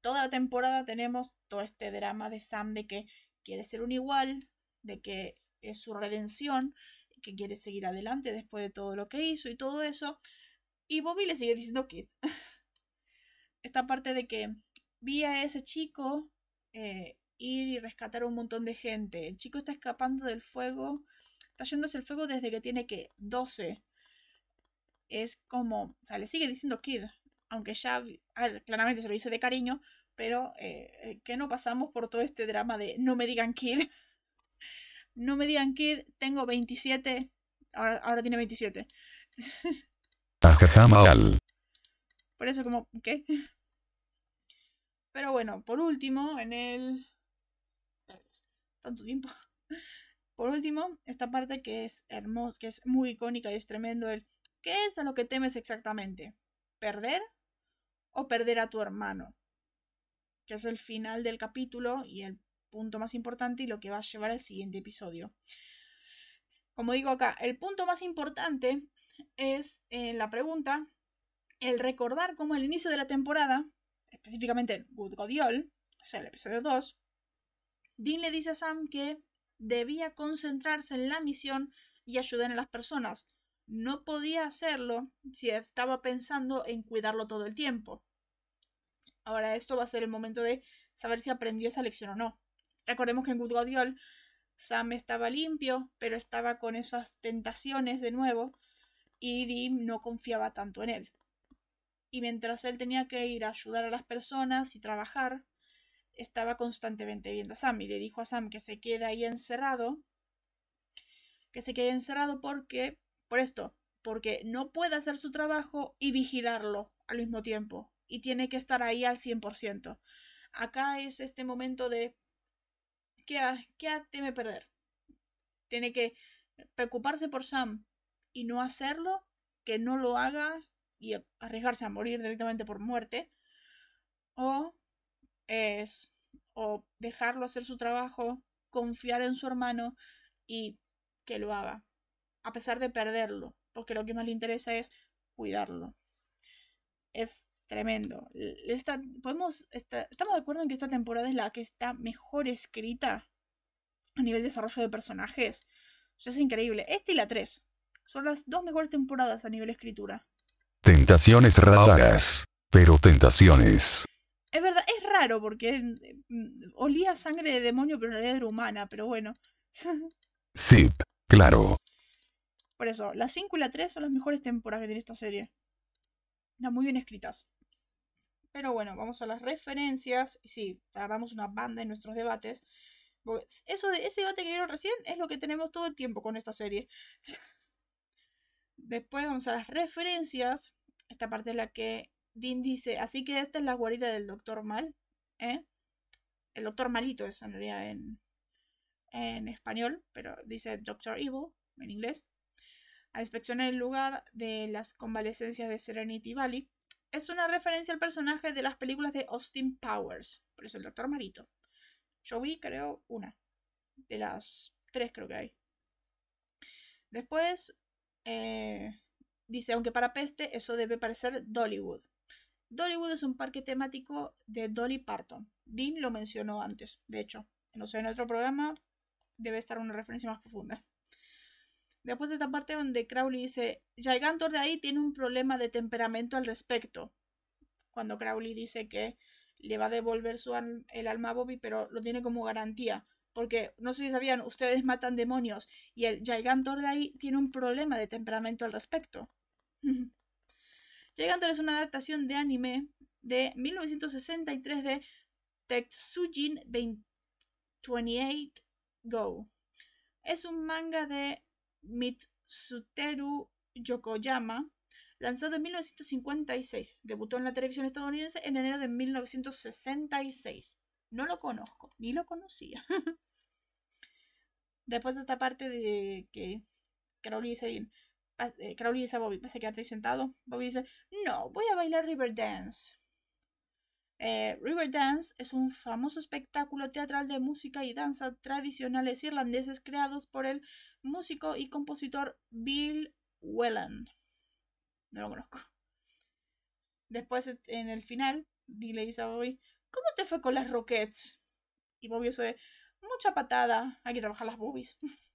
toda la temporada tenemos todo este drama de Sam de que quiere ser un igual, de que es su redención, que quiere seguir adelante después de todo lo que hizo y todo eso. Y Bobby le sigue diciendo Kid. Esta parte de que vi a ese chico eh, ir y rescatar a un montón de gente. El chico está escapando del fuego, está yéndose el fuego desde que tiene que 12. Es como, o sea, le sigue diciendo Kid, aunque ya, claramente se lo dice de cariño, pero eh, eh, que no pasamos por todo este drama de no me digan Kid. no me digan Kid, tengo 27, ahora, ahora tiene 27. Por eso como, ¿qué? Pero bueno, por último, en el... Tanto tiempo. Por último, esta parte que es hermosa, que es muy icónica y es tremendo, el ¿qué es a lo que temes exactamente? ¿Perder o perder a tu hermano? Que es el final del capítulo y el punto más importante y lo que va a llevar al siguiente episodio. Como digo acá, el punto más importante es en la pregunta el recordar cómo al inicio de la temporada, específicamente en Good Godiol, o sea, el episodio 2, Dean le dice a Sam que debía concentrarse en la misión y ayudar a las personas. No podía hacerlo si estaba pensando en cuidarlo todo el tiempo. Ahora esto va a ser el momento de saber si aprendió esa lección o no. Recordemos que en Good Godiol Sam estaba limpio, pero estaba con esas tentaciones de nuevo y Dean no confiaba tanto en él. Y mientras él tenía que ir a ayudar a las personas y trabajar, estaba constantemente viendo a Sam y le dijo a Sam que se quede ahí encerrado, que se quede encerrado porque, por esto, porque no puede hacer su trabajo y vigilarlo al mismo tiempo y tiene que estar ahí al 100%. Acá es este momento de ¿qué, qué teme perder? Tiene que preocuparse por Sam, y no hacerlo, que no lo haga y arriesgarse a morir directamente por muerte, o es o dejarlo hacer su trabajo, confiar en su hermano y que lo haga, a pesar de perderlo, porque lo que más le interesa es cuidarlo. Es tremendo. podemos, estamos de acuerdo en que esta temporada es la que está mejor escrita a nivel de desarrollo de personajes. es increíble. Esta y la 3. Son las dos mejores temporadas a nivel escritura. Tentaciones raras. Pero tentaciones. Es verdad, es raro porque mm, olía sangre de demonio, pero en realidad era humana, pero bueno. sí, claro. Por eso, la 5 y la 3 son las mejores temporadas que tiene esta serie. Están muy bien escritas. Pero bueno, vamos a las referencias. Y sí, tardamos una banda en nuestros debates. Eso de ese debate que vieron recién es lo que tenemos todo el tiempo con esta serie. Después vamos a las referencias. Esta parte es la que Dean dice, así que esta es la guarida del doctor Mal. ¿eh? El doctor Malito es en realidad en, en español, pero dice Doctor Evil en inglés. A inspeccionar el lugar de las convalecencias de Serenity Valley. Es una referencia al personaje de las películas de Austin Powers, por eso el doctor Malito. Yo vi, creo, una. De las tres creo que hay. Después eh, dice, aunque para peste, eso debe parecer Dollywood. Dollywood es un parque temático de Dolly Parton. Dean lo mencionó antes, de hecho. No sé, en otro programa debe estar una referencia más profunda. Después de esta parte donde Crowley dice, Gigantor de ahí tiene un problema de temperamento al respecto. Cuando Crowley dice que le va a devolver el alma a Bobby, pero lo tiene como garantía. Porque no sé si sabían, ustedes matan demonios y el Gigantor de ahí tiene un problema de temperamento al respecto. Gigantor es una adaptación de anime de 1963 de Tetsujin 28 Go. Es un manga de Mitsuteru Yokoyama, lanzado en 1956. Debutó en la televisión estadounidense en enero de 1966. No lo conozco, ni lo conocía. Después de esta parte de que Crowley dice, eh, Crowley dice a Bobby, ¿vas a quedarte sentado? Bobby dice, no, voy a bailar River Dance. Eh, River Dance es un famoso espectáculo teatral de música y danza tradicionales irlandeses creados por el músico y compositor Bill Whelan. No lo conozco. Después, en el final, le dice a Bobby, ¿cómo te fue con las Rockets? Y Bobby dice, mucha patada, hay que trabajar las boobies.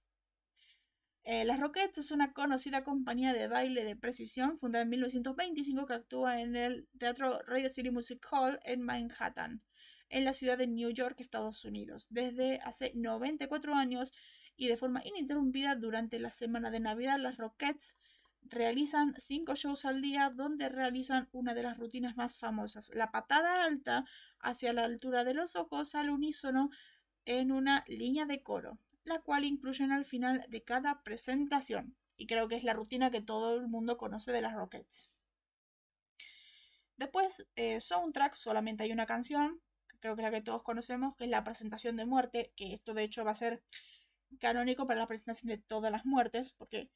Eh, las Rockets es una conocida compañía de baile de precisión fundada en 1925 que actúa en el Teatro Radio City Music Hall en Manhattan, en la ciudad de New York, Estados Unidos, desde hace 94 años y de forma ininterrumpida durante la semana de Navidad. Las Rockets realizan cinco shows al día donde realizan una de las rutinas más famosas, la patada alta hacia la altura de los ojos al unísono en una línea de coro la cual incluyen al final de cada presentación. Y creo que es la rutina que todo el mundo conoce de las Rockets. Después, eh, soundtrack, solamente hay una canción, creo que es la que todos conocemos, que es la presentación de muerte, que esto de hecho va a ser canónico para la presentación de todas las muertes, porque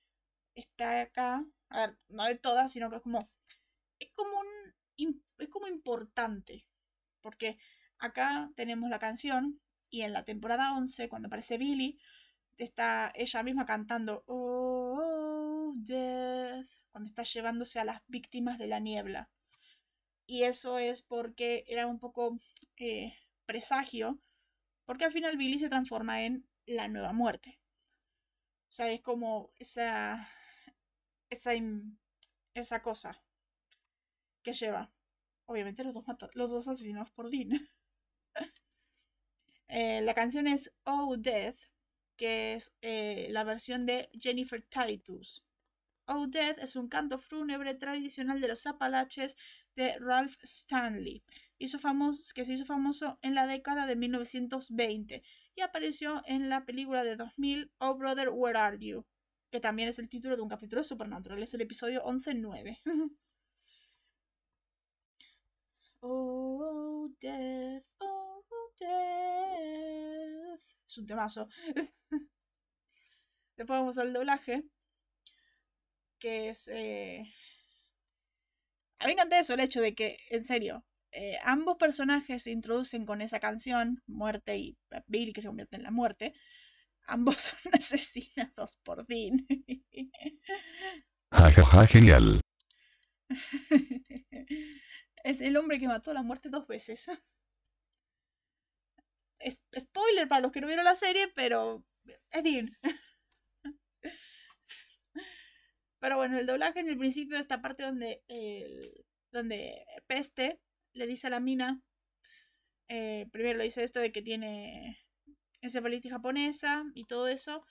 está acá, a ver, no de todas, sino que es como, es como un, es como importante, porque acá tenemos la canción, y en la temporada 11, cuando aparece Billy, está ella misma cantando Oh, Death, cuando está llevándose a las víctimas de la niebla. Y eso es porque era un poco eh, presagio, porque al final Billy se transforma en la nueva muerte. O sea, es como esa, esa, esa cosa que lleva. Obviamente los dos, los dos asesinados por Dean. Eh, la canción es Oh Death, que es eh, la versión de Jennifer Titus. Oh Death es un canto fúnebre tradicional de los Apalaches de Ralph Stanley, hizo famoso, que se hizo famoso en la década de 1920 y apareció en la película de 2000 Oh Brother, Where Are You? que también es el título de un capítulo de Supernatural, es el episodio 11.9. oh, death, oh, es un temazo. Después vamos al doblaje. Que es. Eh, a mí me encanta eso, el hecho de que, en serio, eh, ambos personajes se introducen con esa canción, Muerte y Billy, que se convierte en la muerte. Ambos son asesinados por fin. Jajaja, genial. es el hombre que mató a la muerte dos veces spoiler para los que no vieron la serie, pero es pero bueno, el doblaje en el principio, esta parte donde, donde Peste le dice a la mina, eh, primero le dice esto de que tiene encefalitis japonesa y todo eso,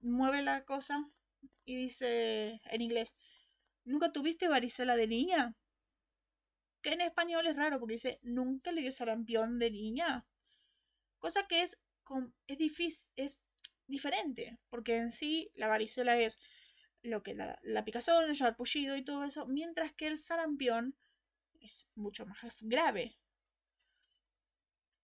mueve la cosa y dice en inglés, ¿nunca tuviste varicela de niña? Que en español es raro porque dice, ¿nunca le dio sarampión de niña? Cosa que es, es difícil, es diferente, porque en sí la varicela es lo que la, picazón, el sarpullido y todo eso, mientras que el sarampión es mucho más grave.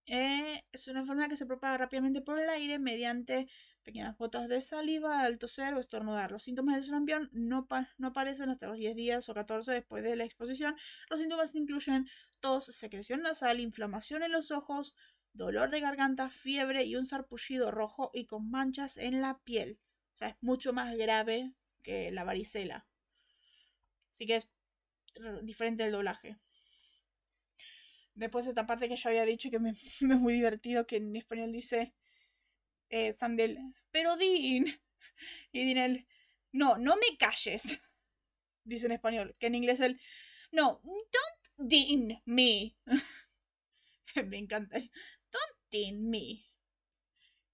Eh, es una enfermedad que se propaga rápidamente por el aire mediante pequeñas gotas de saliva al toser o estornudar. Los síntomas del sarampión no, no aparecen hasta los 10 días o 14 después de la exposición. Los síntomas incluyen tos, secreción nasal, inflamación en los ojos, dolor de garganta, fiebre y un sarpullido rojo y con manchas en la piel. O sea, es mucho más grave que la varicela. Así que es diferente el doblaje. Después esta parte que yo había dicho que me, es muy divertido, que en español dice eh, Samdel, pero Dean. Y Dean el, no, no me calles. Dice en español, que en inglés el, no, don't Dean me. me encanta. In me.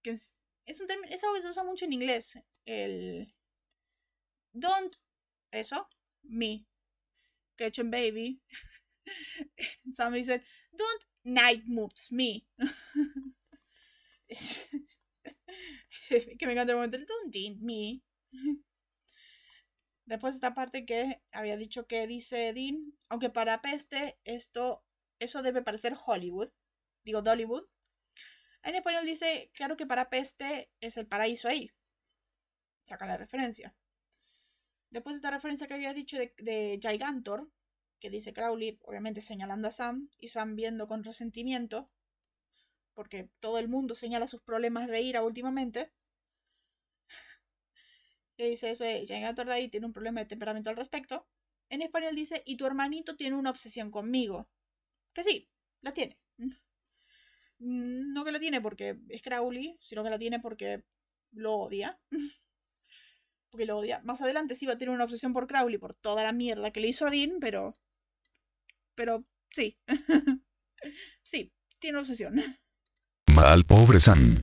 Que es, es, un término, es algo que se usa mucho en inglés. El don't, eso, me. Que baby. Somebody said, don't night moves me. que me encanta el momento, don't in me. Después esta parte que había dicho que dice Dean, aunque para Peste esto, eso debe parecer Hollywood, digo Dollywood. En español dice, claro que para Peste es el paraíso ahí. Saca la referencia. Después esta referencia que había dicho de, de Gigantor, que dice Crowley, obviamente señalando a Sam, y Sam viendo con resentimiento, porque todo el mundo señala sus problemas de ira últimamente. que dice eso, Gigantor de ahí tiene un problema de temperamento al respecto. En español dice, y tu hermanito tiene una obsesión conmigo. Que sí, la tiene. No que la tiene porque es Crowley, sino que la tiene porque lo odia. porque lo odia. Más adelante sí va a tener una obsesión por Crowley por toda la mierda que le hizo a Dean, pero. Pero sí. sí, tiene obsesión. Mal, pobre Sam.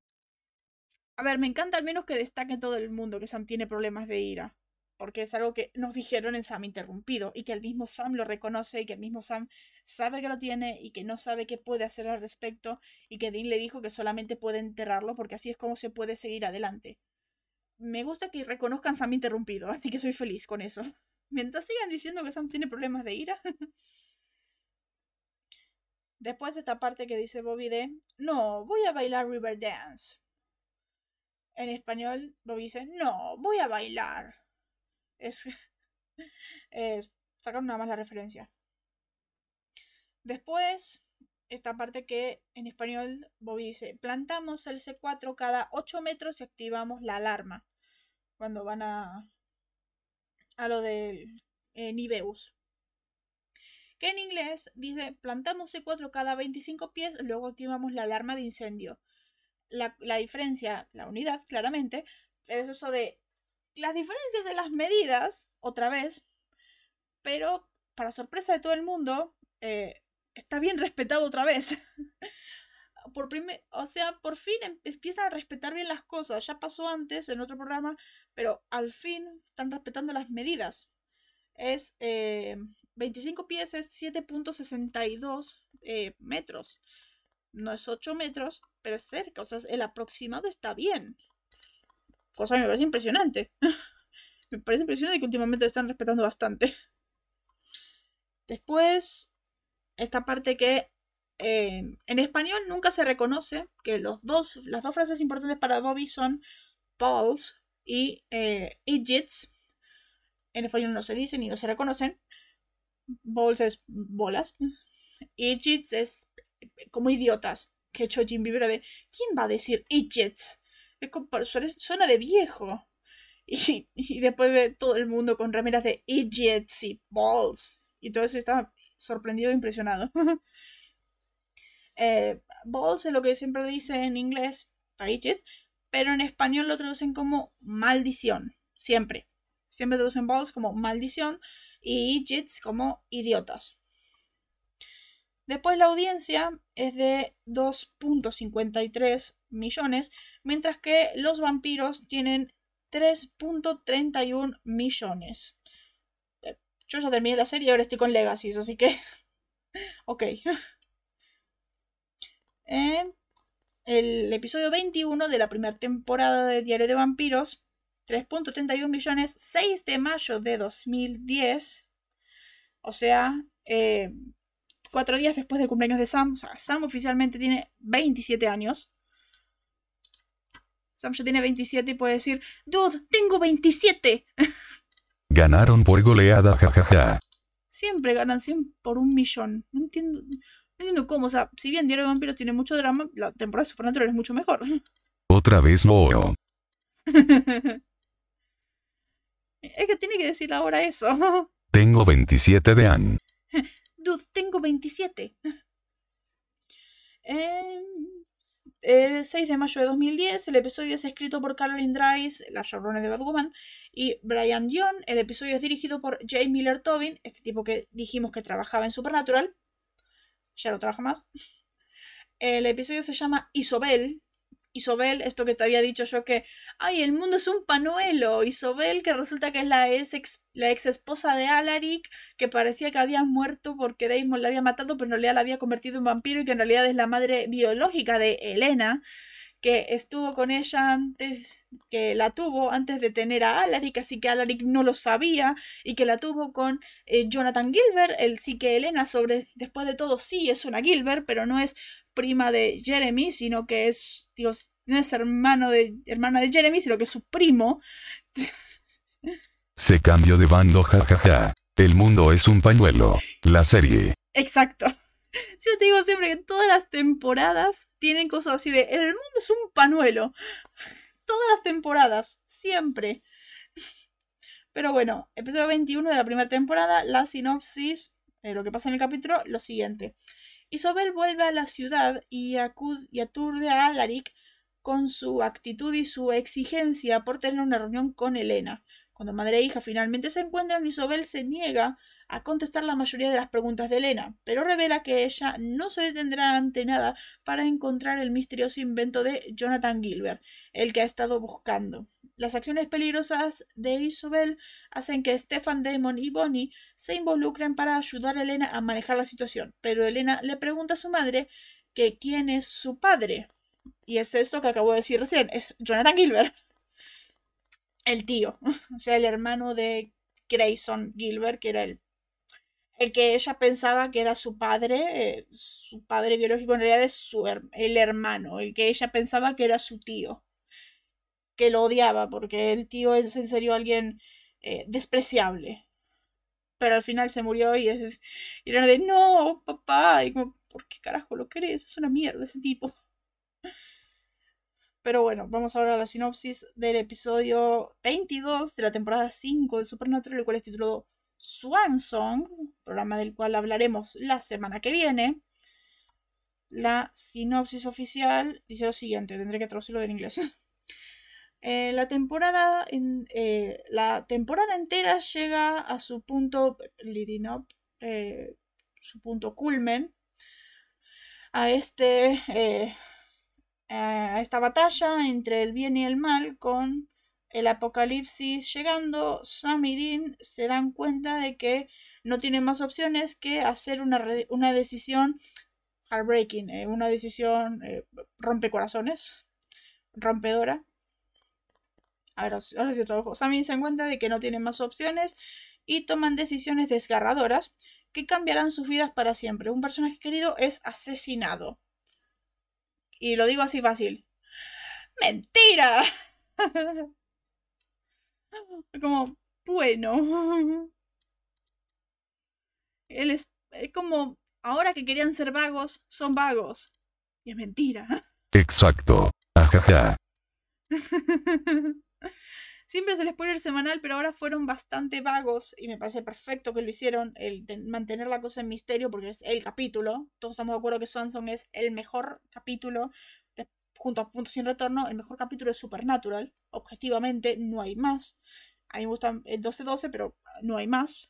A ver, me encanta al menos que destaque todo el mundo que Sam tiene problemas de ira. Porque es algo que nos dijeron en Sam Interrumpido y que el mismo Sam lo reconoce y que el mismo Sam sabe que lo tiene y que no sabe qué puede hacer al respecto y que Dean le dijo que solamente puede enterrarlo porque así es como se puede seguir adelante me gusta que reconozcan Sam interrumpido, así que soy feliz con eso. Mientras sigan diciendo que Sam tiene problemas de ira. Después esta parte que dice Bobby de, no, voy a bailar River Dance. En español, Bobby dice, no, voy a bailar. Es, es sacar nada más la referencia. Después, esta parte que en español Bobby dice, plantamos el C4 cada 8 metros y activamos la alarma cuando van a, a lo del eh, Niveus. Que en inglés dice, plantamos C4 cada 25 pies, luego activamos la alarma de incendio. La, la diferencia, la unidad, claramente, es eso de las diferencias de las medidas, otra vez, pero para sorpresa de todo el mundo, eh, está bien respetado otra vez. por primer, o sea, por fin em, empiezan a respetar bien las cosas. Ya pasó antes en otro programa, pero al fin están respetando las medidas. Es 25 eh, pies, es 7.62 eh, metros. No es 8 metros, pero es cerca. O sea, el aproximado está bien. Cosa que me parece impresionante. me parece impresionante que últimamente están respetando bastante. Después, esta parte que eh, en español nunca se reconoce que los dos, las dos frases importantes para Bobby son balls y eh, idiots. En español no se dicen y no se reconocen. Balls es bolas. Idiots es como idiotas. Que he hecho Jim Bieber de ¿quién va a decir idiots? Suena de viejo. Y, después ve todo el mundo con remeras de idiots y balls. Y todo eso está sorprendido e impresionado. eh, balls es lo que siempre dice en inglés, pero en español lo traducen como maldición, siempre. Siempre traducen balls como maldición y idiots como idiotas. Después la audiencia es de 2.53 millones, mientras que los vampiros tienen 3.31 millones. Yo ya terminé la serie y ahora estoy con Legacies, así que. ok. Eh, el episodio 21 de la primera temporada de Diario de Vampiros, 3.31 millones, 6 de mayo de 2010. O sea, eh, cuatro días después del cumpleaños de Sam. O sea, Sam oficialmente tiene 27 años. Sam ya tiene 27 y puede decir, Dude, tengo 27. Ganaron por goleada, jajaja. Siempre ganan 100 por un millón. No entiendo, no entiendo cómo. O sea, si bien Diario de Vampiros tiene mucho drama, la temporada de Supernatural es mucho mejor. Otra vez no. es que tiene que decir ahora eso. Tengo 27 de an. Tengo 27. Eh, el 6 de mayo de 2010, el episodio es escrito por Caroline Dries, la showrunner de Batwoman, y Brian Young. El episodio es dirigido por Jay Miller Tobin, este tipo que dijimos que trabajaba en Supernatural. Ya no trabaja más. El episodio se llama Isobel, Isobel, esto que te había dicho yo que, ay, el mundo es un panuelo. Isobel, que resulta que es la ex, la ex esposa de Alaric, que parecía que había muerto porque Damon la había matado, pero en realidad la había convertido en vampiro y que en realidad es la madre biológica de Elena, que estuvo con ella antes, que la tuvo antes de tener a Alaric, así que Alaric no lo sabía, y que la tuvo con eh, Jonathan Gilbert, el sí que Elena sobre, después de todo sí es una Gilbert, pero no es prima de Jeremy, sino que es, Dios, no es hermano de, hermana de Jeremy, sino que es su primo. Se cambió de bando, jajaja. El mundo es un pañuelo. La serie. Exacto. Yo te digo siempre que todas las temporadas tienen cosas así de el mundo es un pañuelo. Todas las temporadas, siempre. Pero bueno, episodio 21 de la primera temporada, la sinopsis, eh, lo que pasa en el capítulo, lo siguiente. Isabel vuelve a la ciudad y, y aturde a Alaric con su actitud y su exigencia por tener una reunión con Elena. Cuando madre e hija finalmente se encuentran, Isabel se niega a contestar la mayoría de las preguntas de Elena, pero revela que ella no se detendrá ante nada para encontrar el misterioso invento de Jonathan Gilbert, el que ha estado buscando. Las acciones peligrosas de Isabel hacen que Stefan Damon y Bonnie se involucren para ayudar a Elena a manejar la situación, pero Elena le pregunta a su madre que quién es su padre. Y es esto que acabo de decir recién, es Jonathan Gilbert. El tío, o sea, el hermano de Grayson Gilbert, que era el el que ella pensaba que era su padre, eh, su padre biológico en realidad es su el hermano, el que ella pensaba que era su tío, que lo odiaba porque el tío es en serio alguien eh, despreciable. Pero al final se murió y, es, y era de, no, papá, y como, ¿por qué carajo lo querés? Es una mierda ese tipo. Pero bueno, vamos ahora a la sinopsis del episodio 22 de la temporada 5 de Supernatural, el cual es titulado Swan Song, programa del cual hablaremos la semana que viene. La sinopsis oficial dice lo siguiente, tendré que traducirlo del inglés. Eh, la, temporada en, eh, la temporada entera llega a su punto leading eh, su punto culmen a este a esta batalla entre el bien y el mal con el apocalipsis llegando, Sam Dean se dan cuenta de que no tienen más opciones que hacer una, una decisión heartbreaking, eh, una decisión eh, rompecorazones, rompedora. Ahora, ahora sí trabajo. Sam y Dean se dan cuenta de que no tienen más opciones y toman decisiones desgarradoras que cambiarán sus vidas para siempre. Un personaje querido es asesinado. Y lo digo así fácil. ¡Mentira! Como, bueno. Él es, como, ahora que querían ser vagos, son vagos. Y es mentira. Exacto. Ajaja. Siempre se les puede ir semanal, pero ahora fueron bastante vagos y me parece perfecto que lo hicieron, el mantener la cosa en misterio porque es el capítulo. Todos estamos de acuerdo que Swanson es el mejor capítulo junto a Punto Sin Retorno, el mejor capítulo es Supernatural. Objetivamente, no hay más. A mí me gusta el 12-12, pero no hay más.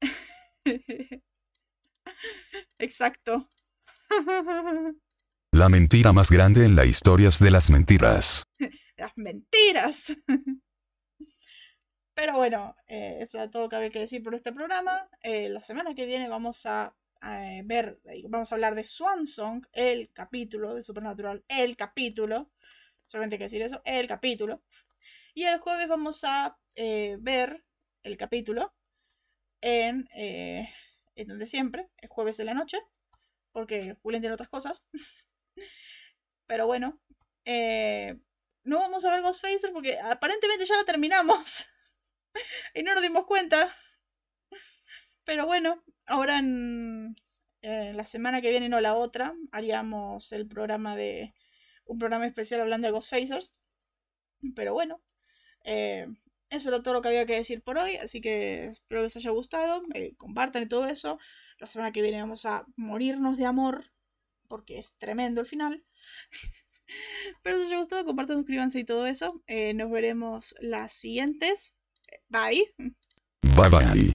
Exacto. La mentira más grande en la historia es de las mentiras. las mentiras. Pero bueno, eh, eso es todo lo que había que decir por este programa. Eh, la semana que viene vamos a eh, ver, eh, vamos a hablar de Swan Song, el capítulo de Supernatural, el capítulo, solamente hay que decir eso, el capítulo. Y el jueves vamos a eh, ver el capítulo en, donde siempre, el jueves en la noche, porque Julián tiene otras cosas. Pero bueno, no vamos a ver Ghostfacer porque aparentemente ya la terminamos y no nos dimos cuenta. Pero bueno, ahora en, la semana que viene, no la otra, haríamos el programa de. un programa especial hablando de Ghostfacers. Pero bueno, eh, eso era todo lo que había que decir por hoy, así que espero que les haya gustado, eh, compartan y todo eso. La semana que viene vamos a morirnos de amor, porque es tremendo el final. Pero si os haya gustado, compartan, suscríbanse y todo eso. Eh, nos veremos las siguientes. Bye. Bye bye.